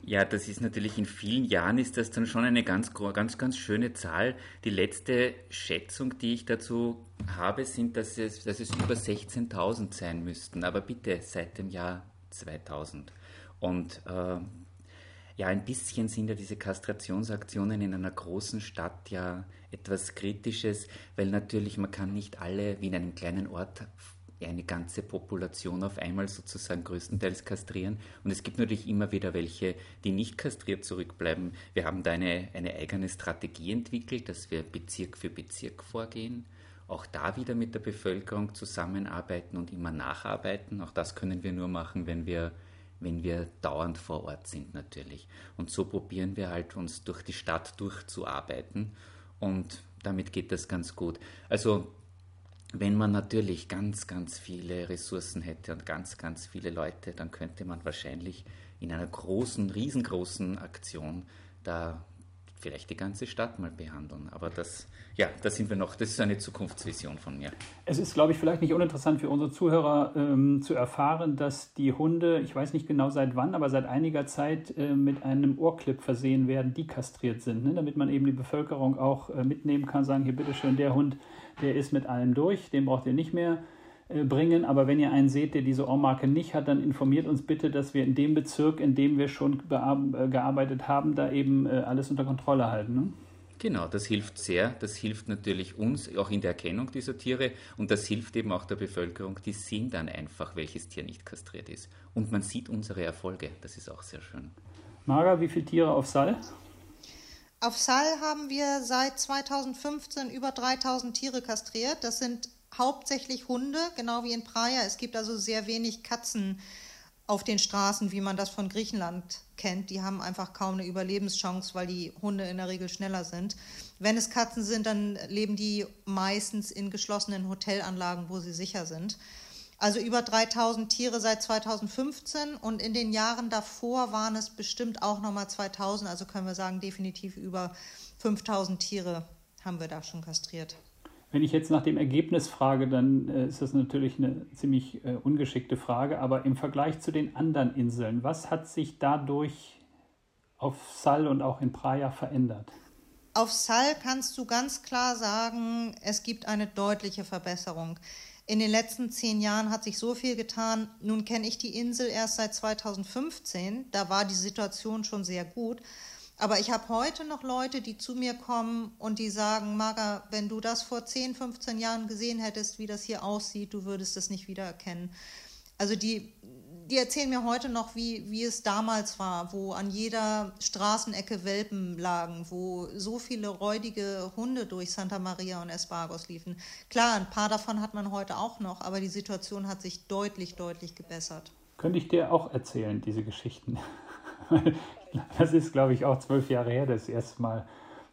Ja, das ist natürlich in vielen Jahren ist das dann schon eine ganz, ganz, ganz schöne Zahl. Die letzte Schätzung, die ich dazu habe, sind, dass es, dass es über 16.000 sein müssten. Aber bitte seit dem Jahr 2000. Und äh, ja, ein bisschen sind ja diese Kastrationsaktionen in einer großen Stadt ja etwas Kritisches, weil natürlich man kann nicht alle wie in einem kleinen Ort eine ganze Population auf einmal sozusagen größtenteils kastrieren. Und es gibt natürlich immer wieder welche, die nicht kastriert zurückbleiben. Wir haben da eine, eine eigene Strategie entwickelt, dass wir Bezirk für Bezirk vorgehen. Auch da wieder mit der Bevölkerung zusammenarbeiten und immer nacharbeiten. Auch das können wir nur machen, wenn wir wenn wir dauernd vor Ort sind natürlich. Und so probieren wir halt uns durch die Stadt durchzuarbeiten und damit geht das ganz gut. Also wenn man natürlich ganz, ganz viele Ressourcen hätte und ganz, ganz viele Leute, dann könnte man wahrscheinlich in einer großen, riesengroßen Aktion da vielleicht die ganze Stadt mal behandeln. Aber das, ja, da sind wir noch. Das ist eine Zukunftsvision von mir. Es ist, glaube ich, vielleicht nicht uninteressant für unsere Zuhörer ähm, zu erfahren, dass die Hunde, ich weiß nicht genau seit wann, aber seit einiger Zeit äh, mit einem Ohrclip versehen werden, die kastriert sind, ne? damit man eben die Bevölkerung auch äh, mitnehmen kann, sagen, hier bitteschön, der Hund, der ist mit allem durch, den braucht ihr nicht mehr äh, bringen. Aber wenn ihr einen seht, der diese Ohrmarke nicht hat, dann informiert uns bitte, dass wir in dem Bezirk, in dem wir schon äh, gearbeitet haben, da eben äh, alles unter Kontrolle halten. Ne? Genau, das hilft sehr. Das hilft natürlich uns auch in der Erkennung dieser Tiere und das hilft eben auch der Bevölkerung. Die sehen dann einfach, welches Tier nicht kastriert ist. Und man sieht unsere Erfolge. Das ist auch sehr schön. Marga, wie viele Tiere auf Sal? Auf Sal haben wir seit 2015 über 3000 Tiere kastriert. Das sind hauptsächlich Hunde, genau wie in Praia. Es gibt also sehr wenig Katzen auf den Straßen, wie man das von Griechenland kennt. Die haben einfach kaum eine Überlebenschance, weil die Hunde in der Regel schneller sind. Wenn es Katzen sind, dann leben die meistens in geschlossenen Hotelanlagen, wo sie sicher sind. Also über 3000 Tiere seit 2015 und in den Jahren davor waren es bestimmt auch nochmal 2000. Also können wir sagen, definitiv über 5000 Tiere haben wir da schon kastriert. Wenn ich jetzt nach dem Ergebnis frage, dann äh, ist das natürlich eine ziemlich äh, ungeschickte Frage. Aber im Vergleich zu den anderen Inseln, was hat sich dadurch auf Sal und auch in Praia verändert? Auf Sal kannst du ganz klar sagen, es gibt eine deutliche Verbesserung. In den letzten zehn Jahren hat sich so viel getan. Nun kenne ich die Insel erst seit 2015. Da war die Situation schon sehr gut. Aber ich habe heute noch Leute, die zu mir kommen und die sagen, Marga, wenn du das vor 10, 15 Jahren gesehen hättest, wie das hier aussieht, du würdest es nicht wiedererkennen. Also die, die erzählen mir heute noch, wie, wie es damals war, wo an jeder Straßenecke Welpen lagen, wo so viele räudige Hunde durch Santa Maria und Espargos liefen. Klar, ein paar davon hat man heute auch noch, aber die Situation hat sich deutlich, deutlich gebessert. Könnte ich dir auch erzählen, diese Geschichten? *laughs* Das ist, glaube ich, auch zwölf Jahre her, das erste Mal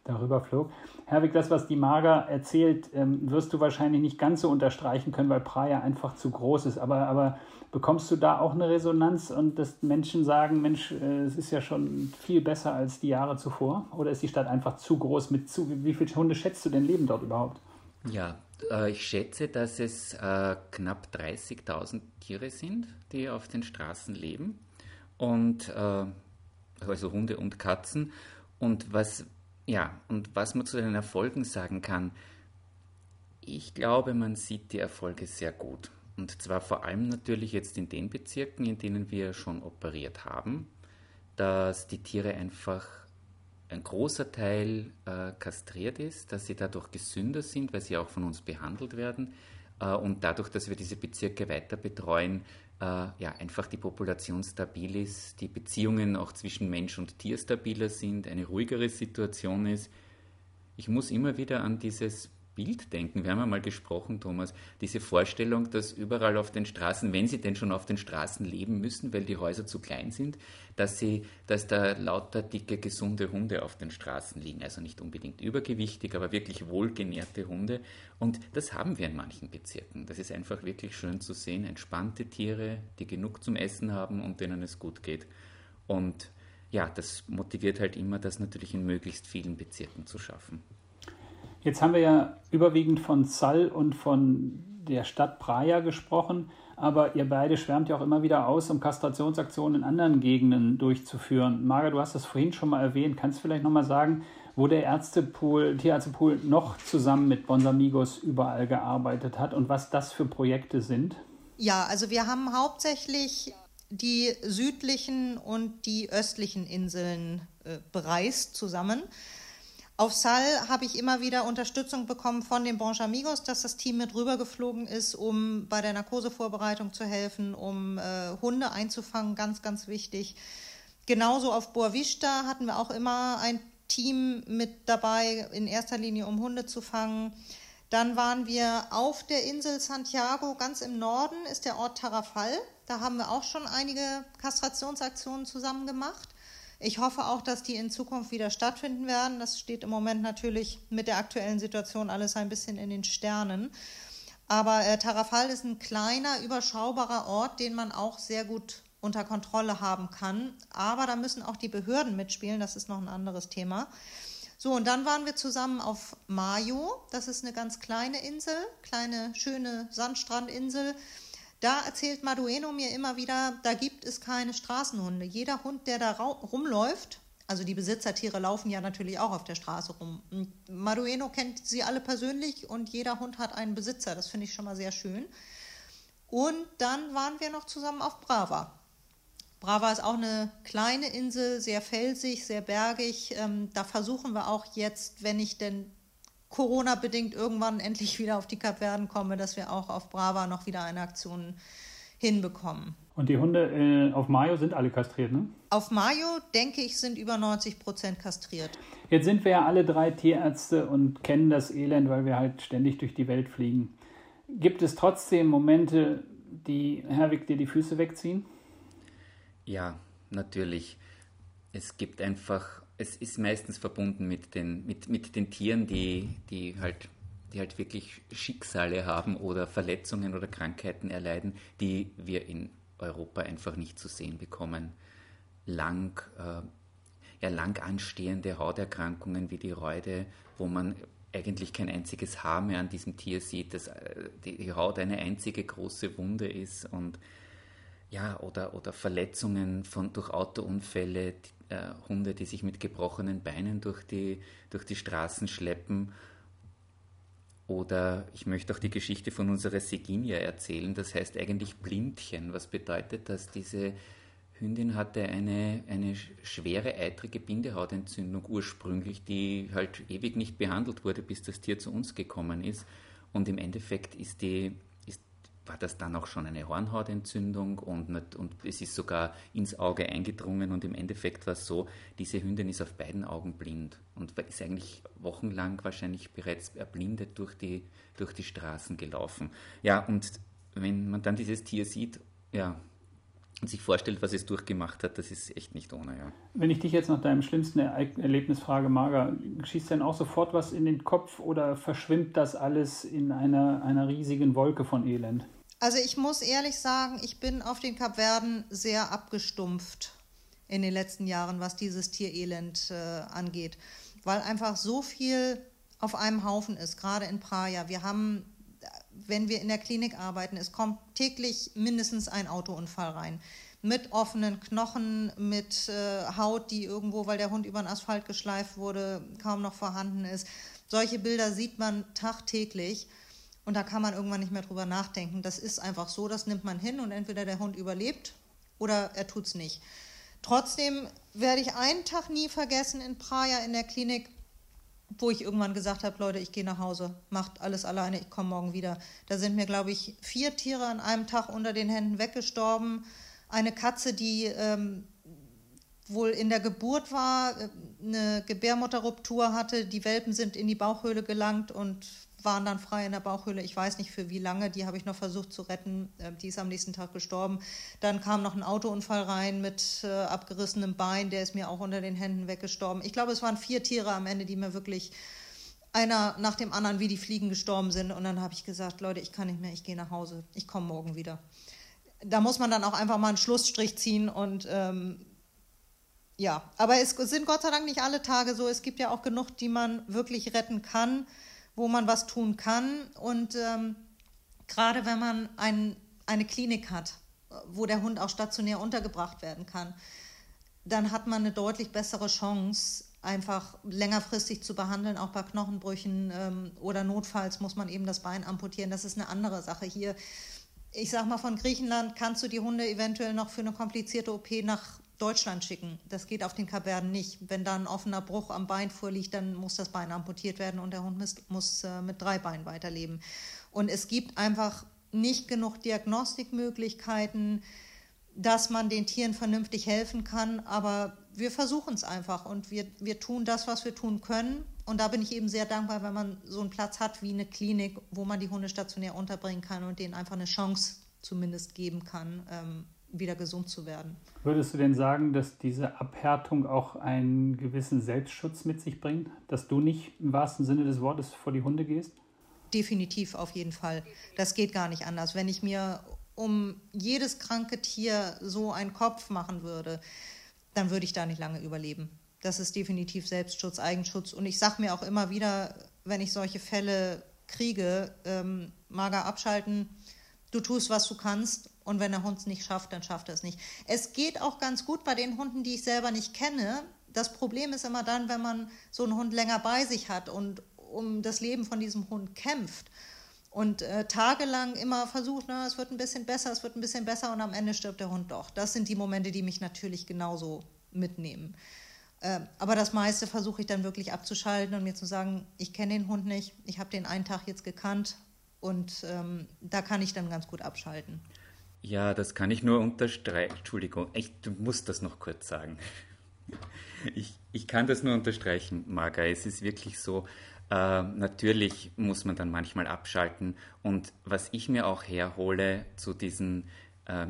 darüber flog. Herwig, das, was die Mager erzählt, ähm, wirst du wahrscheinlich nicht ganz so unterstreichen können, weil Praia einfach zu groß ist. Aber, aber bekommst du da auch eine Resonanz und dass Menschen sagen, Mensch, äh, es ist ja schon viel besser als die Jahre zuvor? Oder ist die Stadt einfach zu groß mit zu? Wie viele Hunde schätzt du denn leben dort überhaupt? Ja, äh, ich schätze, dass es äh, knapp 30.000 Tiere sind, die auf den Straßen leben. Und äh, also Hunde und Katzen. Und was, ja, und was man zu den Erfolgen sagen kann, ich glaube, man sieht die Erfolge sehr gut. Und zwar vor allem natürlich jetzt in den Bezirken, in denen wir schon operiert haben, dass die Tiere einfach ein großer Teil äh, kastriert ist, dass sie dadurch gesünder sind, weil sie auch von uns behandelt werden. Äh, und dadurch, dass wir diese Bezirke weiter betreuen, äh, ja, einfach die Population stabil ist, die Beziehungen auch zwischen Mensch und Tier stabiler sind, eine ruhigere Situation ist. Ich muss immer wieder an dieses Bild denken. Wir haben einmal gesprochen, Thomas, diese Vorstellung, dass überall auf den Straßen, wenn sie denn schon auf den Straßen leben müssen, weil die Häuser zu klein sind, dass sie, dass da lauter dicke, gesunde Hunde auf den Straßen liegen. Also nicht unbedingt übergewichtig, aber wirklich wohlgenährte Hunde. Und das haben wir in manchen Bezirken. Das ist einfach wirklich schön zu sehen. Entspannte Tiere, die genug zum Essen haben und denen es gut geht. Und ja, das motiviert halt immer, das natürlich in möglichst vielen Bezirken zu schaffen. Jetzt haben wir ja überwiegend von Sal und von der Stadt Praia gesprochen, aber ihr beide schwärmt ja auch immer wieder aus, um Kastrationsaktionen in anderen Gegenden durchzuführen. Marga, du hast das vorhin schon mal erwähnt. Kannst du vielleicht nochmal sagen, wo der Ärztepool, Tierärztepool noch zusammen mit Bonsamigos überall gearbeitet hat und was das für Projekte sind? Ja, also wir haben hauptsächlich die südlichen und die östlichen Inseln äh, bereist zusammen. Auf Sal habe ich immer wieder Unterstützung bekommen von den Branche Amigos, dass das Team mit rübergeflogen ist, um bei der Narkosevorbereitung zu helfen, um äh, Hunde einzufangen, ganz, ganz wichtig. Genauso auf Boavista hatten wir auch immer ein Team mit dabei, in erster Linie um Hunde zu fangen. Dann waren wir auf der Insel Santiago, ganz im Norden ist der Ort Tarrafal. Da haben wir auch schon einige Kastrationsaktionen zusammen gemacht. Ich hoffe auch, dass die in Zukunft wieder stattfinden werden. Das steht im Moment natürlich mit der aktuellen Situation alles ein bisschen in den Sternen. Aber äh, Tarrafal ist ein kleiner, überschaubarer Ort, den man auch sehr gut unter Kontrolle haben kann. Aber da müssen auch die Behörden mitspielen. Das ist noch ein anderes Thema. So, und dann waren wir zusammen auf Mayo. Das ist eine ganz kleine Insel, kleine, schöne Sandstrandinsel. Da erzählt Madueno mir immer wieder, da gibt es keine Straßenhunde. Jeder Hund, der da rumläuft, also die Besitzertiere laufen ja natürlich auch auf der Straße rum. Und Madueno kennt sie alle persönlich und jeder Hund hat einen Besitzer. Das finde ich schon mal sehr schön. Und dann waren wir noch zusammen auf Brava. Brava ist auch eine kleine Insel, sehr felsig, sehr bergig. Ähm, da versuchen wir auch jetzt, wenn ich denn Corona-bedingt irgendwann endlich wieder auf die Kapverden komme, dass wir auch auf Brava noch wieder eine Aktion hinbekommen. Und die Hunde äh, auf Mayo sind alle kastriert, ne? Auf Mayo, denke ich, sind über 90 Prozent kastriert. Jetzt sind wir ja alle drei Tierärzte und kennen das Elend, weil wir halt ständig durch die Welt fliegen. Gibt es trotzdem Momente, die Herwig dir die Füße wegziehen? Ja, natürlich. Es gibt einfach es ist meistens verbunden mit den, mit, mit den Tieren, die, die, halt, die halt wirklich Schicksale haben oder Verletzungen oder Krankheiten erleiden, die wir in Europa einfach nicht zu sehen bekommen. Lang, äh, ja, lang anstehende Hauterkrankungen wie die Reude, wo man eigentlich kein einziges Haar mehr an diesem Tier sieht, dass äh, die Haut eine einzige große Wunde ist und ja, oder, oder Verletzungen von, durch Autounfälle, äh, Hunde, die sich mit gebrochenen Beinen durch die, durch die Straßen schleppen. Oder ich möchte auch die Geschichte von unserer Seginia erzählen, das heißt eigentlich Blindchen. Was bedeutet das? Diese Hündin hatte eine, eine schwere eitrige Bindehautentzündung ursprünglich, die halt ewig nicht behandelt wurde, bis das Tier zu uns gekommen ist. Und im Endeffekt ist die war das dann auch schon eine Hornhautentzündung und, nicht, und es ist sogar ins Auge eingedrungen und im Endeffekt war es so, diese Hündin ist auf beiden Augen blind und ist eigentlich wochenlang wahrscheinlich bereits erblindet durch die, durch die Straßen gelaufen. Ja, und wenn man dann dieses Tier sieht, ja, und sich vorstellt, was es durchgemacht hat, das ist echt nicht ohne, ja. Wenn ich dich jetzt nach deinem schlimmsten Erlebnis frage, Marga, schießt denn auch sofort was in den Kopf oder verschwimmt das alles in einer, einer riesigen Wolke von Elend? Also ich muss ehrlich sagen, ich bin auf den Kapverden sehr abgestumpft in den letzten Jahren, was dieses Tierelend äh, angeht, weil einfach so viel auf einem Haufen ist, gerade in Praia. Wir haben, wenn wir in der Klinik arbeiten, es kommt täglich mindestens ein Autounfall rein. Mit offenen Knochen, mit äh, Haut, die irgendwo, weil der Hund über den Asphalt geschleift wurde, kaum noch vorhanden ist. Solche Bilder sieht man tagtäglich. Und da kann man irgendwann nicht mehr drüber nachdenken. Das ist einfach so, das nimmt man hin und entweder der Hund überlebt oder er tut es nicht. Trotzdem werde ich einen Tag nie vergessen in Praia in der Klinik, wo ich irgendwann gesagt habe, Leute, ich gehe nach Hause, macht alles alleine, ich komme morgen wieder. Da sind mir, glaube ich, vier Tiere an einem Tag unter den Händen weggestorben. Eine Katze, die ähm, wohl in der Geburt war, äh, eine Gebärmutterruptur hatte, die Welpen sind in die Bauchhöhle gelangt und waren dann frei in der Bauchhöhle. Ich weiß nicht für wie lange, die habe ich noch versucht zu retten. Äh, die ist am nächsten Tag gestorben. Dann kam noch ein Autounfall rein mit äh, abgerissenem Bein, der ist mir auch unter den Händen weggestorben. Ich glaube, es waren vier Tiere am Ende, die mir wirklich einer nach dem anderen wie die Fliegen gestorben sind. Und dann habe ich gesagt, Leute, ich kann nicht mehr, ich gehe nach Hause, ich komme morgen wieder. Da muss man dann auch einfach mal einen Schlussstrich ziehen und ähm, ja, aber es sind Gott sei Dank nicht alle Tage so. Es gibt ja auch genug, die man wirklich retten kann wo man was tun kann. Und ähm, gerade wenn man ein, eine Klinik hat, wo der Hund auch stationär untergebracht werden kann, dann hat man eine deutlich bessere Chance, einfach längerfristig zu behandeln, auch bei Knochenbrüchen ähm, oder notfalls muss man eben das Bein amputieren. Das ist eine andere Sache hier. Ich sag mal, von Griechenland kannst du die Hunde eventuell noch für eine komplizierte OP nach Deutschland schicken. Das geht auf den Kapverden nicht. Wenn da ein offener Bruch am Bein vorliegt, dann muss das Bein amputiert werden und der Hund muss, muss äh, mit drei Beinen weiterleben. Und es gibt einfach nicht genug Diagnostikmöglichkeiten, dass man den Tieren vernünftig helfen kann. Aber wir versuchen es einfach und wir, wir tun das, was wir tun können. Und da bin ich eben sehr dankbar, wenn man so einen Platz hat wie eine Klinik, wo man die Hunde stationär unterbringen kann und denen einfach eine Chance zumindest geben kann, ähm, wieder gesund zu werden. Würdest du denn sagen, dass diese Abhärtung auch einen gewissen Selbstschutz mit sich bringt? Dass du nicht im wahrsten Sinne des Wortes vor die Hunde gehst? Definitiv, auf jeden Fall. Das geht gar nicht anders. Wenn ich mir um jedes kranke Tier so einen Kopf machen würde, dann würde ich da nicht lange überleben. Das ist definitiv Selbstschutz, Eigenschutz. Und ich sage mir auch immer wieder, wenn ich solche Fälle kriege, ähm, mager abschalten, du tust, was du kannst und wenn der Hund es nicht schafft, dann schafft er es nicht. Es geht auch ganz gut bei den Hunden, die ich selber nicht kenne. Das Problem ist immer dann, wenn man so einen Hund länger bei sich hat und um das Leben von diesem Hund kämpft und äh, tagelang immer versucht, na, es wird ein bisschen besser, es wird ein bisschen besser und am Ende stirbt der Hund doch. Das sind die Momente, die mich natürlich genauso mitnehmen. Äh, aber das meiste versuche ich dann wirklich abzuschalten und mir zu sagen, ich kenne den Hund nicht, ich habe den einen Tag jetzt gekannt und ähm, da kann ich dann ganz gut abschalten. Ja, das kann ich nur unterstreichen. Entschuldigung, ich, du musst das noch kurz sagen. Ich, ich kann das nur unterstreichen, Marga. Es ist wirklich so, äh, natürlich muss man dann manchmal abschalten. Und was ich mir auch herhole zu diesen, äh,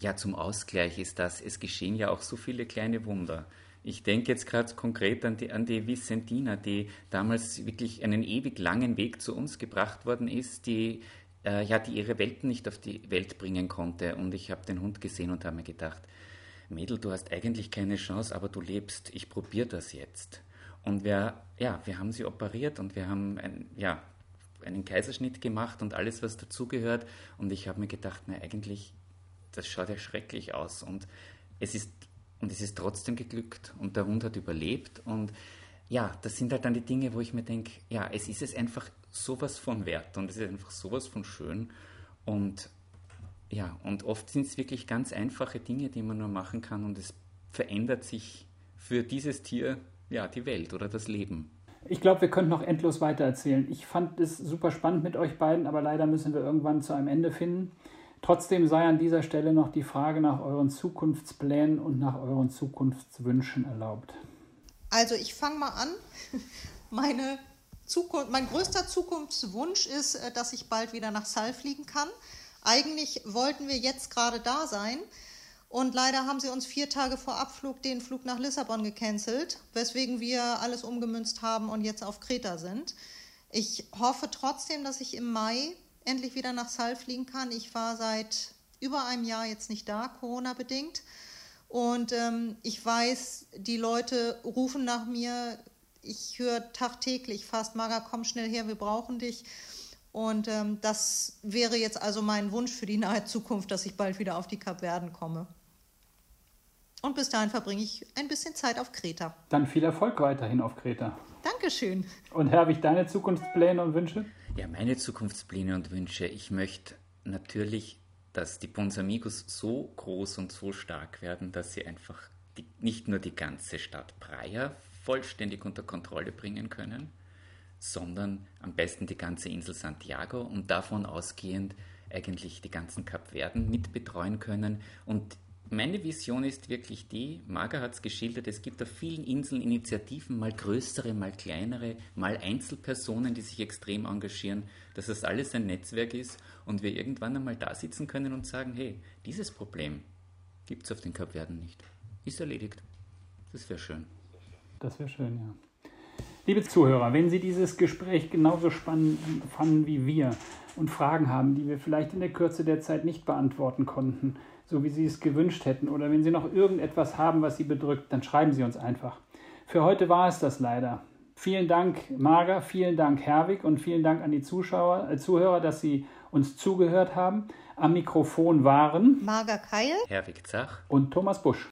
ja, zum Ausgleich ist, dass es geschehen ja auch so viele kleine Wunder. Ich denke jetzt gerade konkret an die, an die Vicentina, die damals wirklich einen ewig langen Weg zu uns gebracht worden ist, die äh, ja, die ihre Welten nicht auf die Welt bringen konnte. Und ich habe den Hund gesehen und habe mir gedacht, Mädel, du hast eigentlich keine Chance, aber du lebst. Ich probiere das jetzt. Und wir, ja, wir haben sie operiert und wir haben ein, ja, einen Kaiserschnitt gemacht und alles, was dazugehört. Und ich habe mir gedacht, na eigentlich, das schaut ja schrecklich aus. Und es ist, und es ist trotzdem geglückt. Und der Hund hat überlebt. Und ja, das sind halt dann die Dinge, wo ich mir denke, ja, es ist es einfach sowas von wert und es ist einfach sowas von schön. Und ja, und oft sind es wirklich ganz einfache Dinge, die man nur machen kann und es verändert sich für dieses Tier ja die Welt oder das Leben. Ich glaube, wir könnten noch endlos weiter erzählen. Ich fand es super spannend mit euch beiden, aber leider müssen wir irgendwann zu einem Ende finden. Trotzdem sei an dieser Stelle noch die Frage nach euren Zukunftsplänen und nach euren Zukunftswünschen erlaubt. Also ich fange mal an. *laughs* Meine Zukunft, mein größter Zukunftswunsch ist, äh, dass ich bald wieder nach Sal fliegen kann. Eigentlich wollten wir jetzt gerade da sein. Und leider haben sie uns vier Tage vor Abflug den Flug nach Lissabon gecancelt, weswegen wir alles umgemünzt haben und jetzt auf Kreta sind. Ich hoffe trotzdem, dass ich im Mai endlich wieder nach Sal fliegen kann. Ich war seit über einem Jahr jetzt nicht da, Corona bedingt. Und ähm, ich weiß, die Leute rufen nach mir, ich höre tagtäglich fast, Marga, komm schnell her, wir brauchen dich. Und ähm, das wäre jetzt also mein Wunsch für die nahe Zukunft, dass ich bald wieder auf die Kapverden komme. Und bis dahin verbringe ich ein bisschen Zeit auf Kreta. Dann viel Erfolg weiterhin auf Kreta. Dankeschön. Und Herwig, deine Zukunftspläne und Wünsche? Ja, meine Zukunftspläne und Wünsche. Ich möchte natürlich, dass die Bons Amigos so groß und so stark werden, dass sie einfach die, nicht nur die ganze Stadt Praia vollständig unter Kontrolle bringen können, sondern am besten die ganze Insel Santiago und davon ausgehend eigentlich die ganzen Kapverden mitbetreuen können. Und meine Vision ist wirklich die, Marga hat es geschildert, es gibt auf vielen Inseln Initiativen, mal größere, mal kleinere, mal Einzelpersonen, die sich extrem engagieren, dass das alles ein Netzwerk ist und wir irgendwann einmal da sitzen können und sagen, hey, dieses Problem gibt es auf den Kapverden nicht. Ist erledigt. Das wäre schön. Das wäre schön, ja. Liebe Zuhörer, wenn Sie dieses Gespräch genauso spannend fanden wie wir und Fragen haben, die wir vielleicht in der Kürze der Zeit nicht beantworten konnten, so wie Sie es gewünscht hätten, oder wenn Sie noch irgendetwas haben, was Sie bedrückt, dann schreiben Sie uns einfach. Für heute war es das leider. Vielen Dank, Marga, vielen Dank, Herwig, und vielen Dank an die Zuschauer, äh, Zuhörer, dass Sie uns zugehört haben. Am Mikrofon waren Marga Keil, Herwig Zach und Thomas Busch.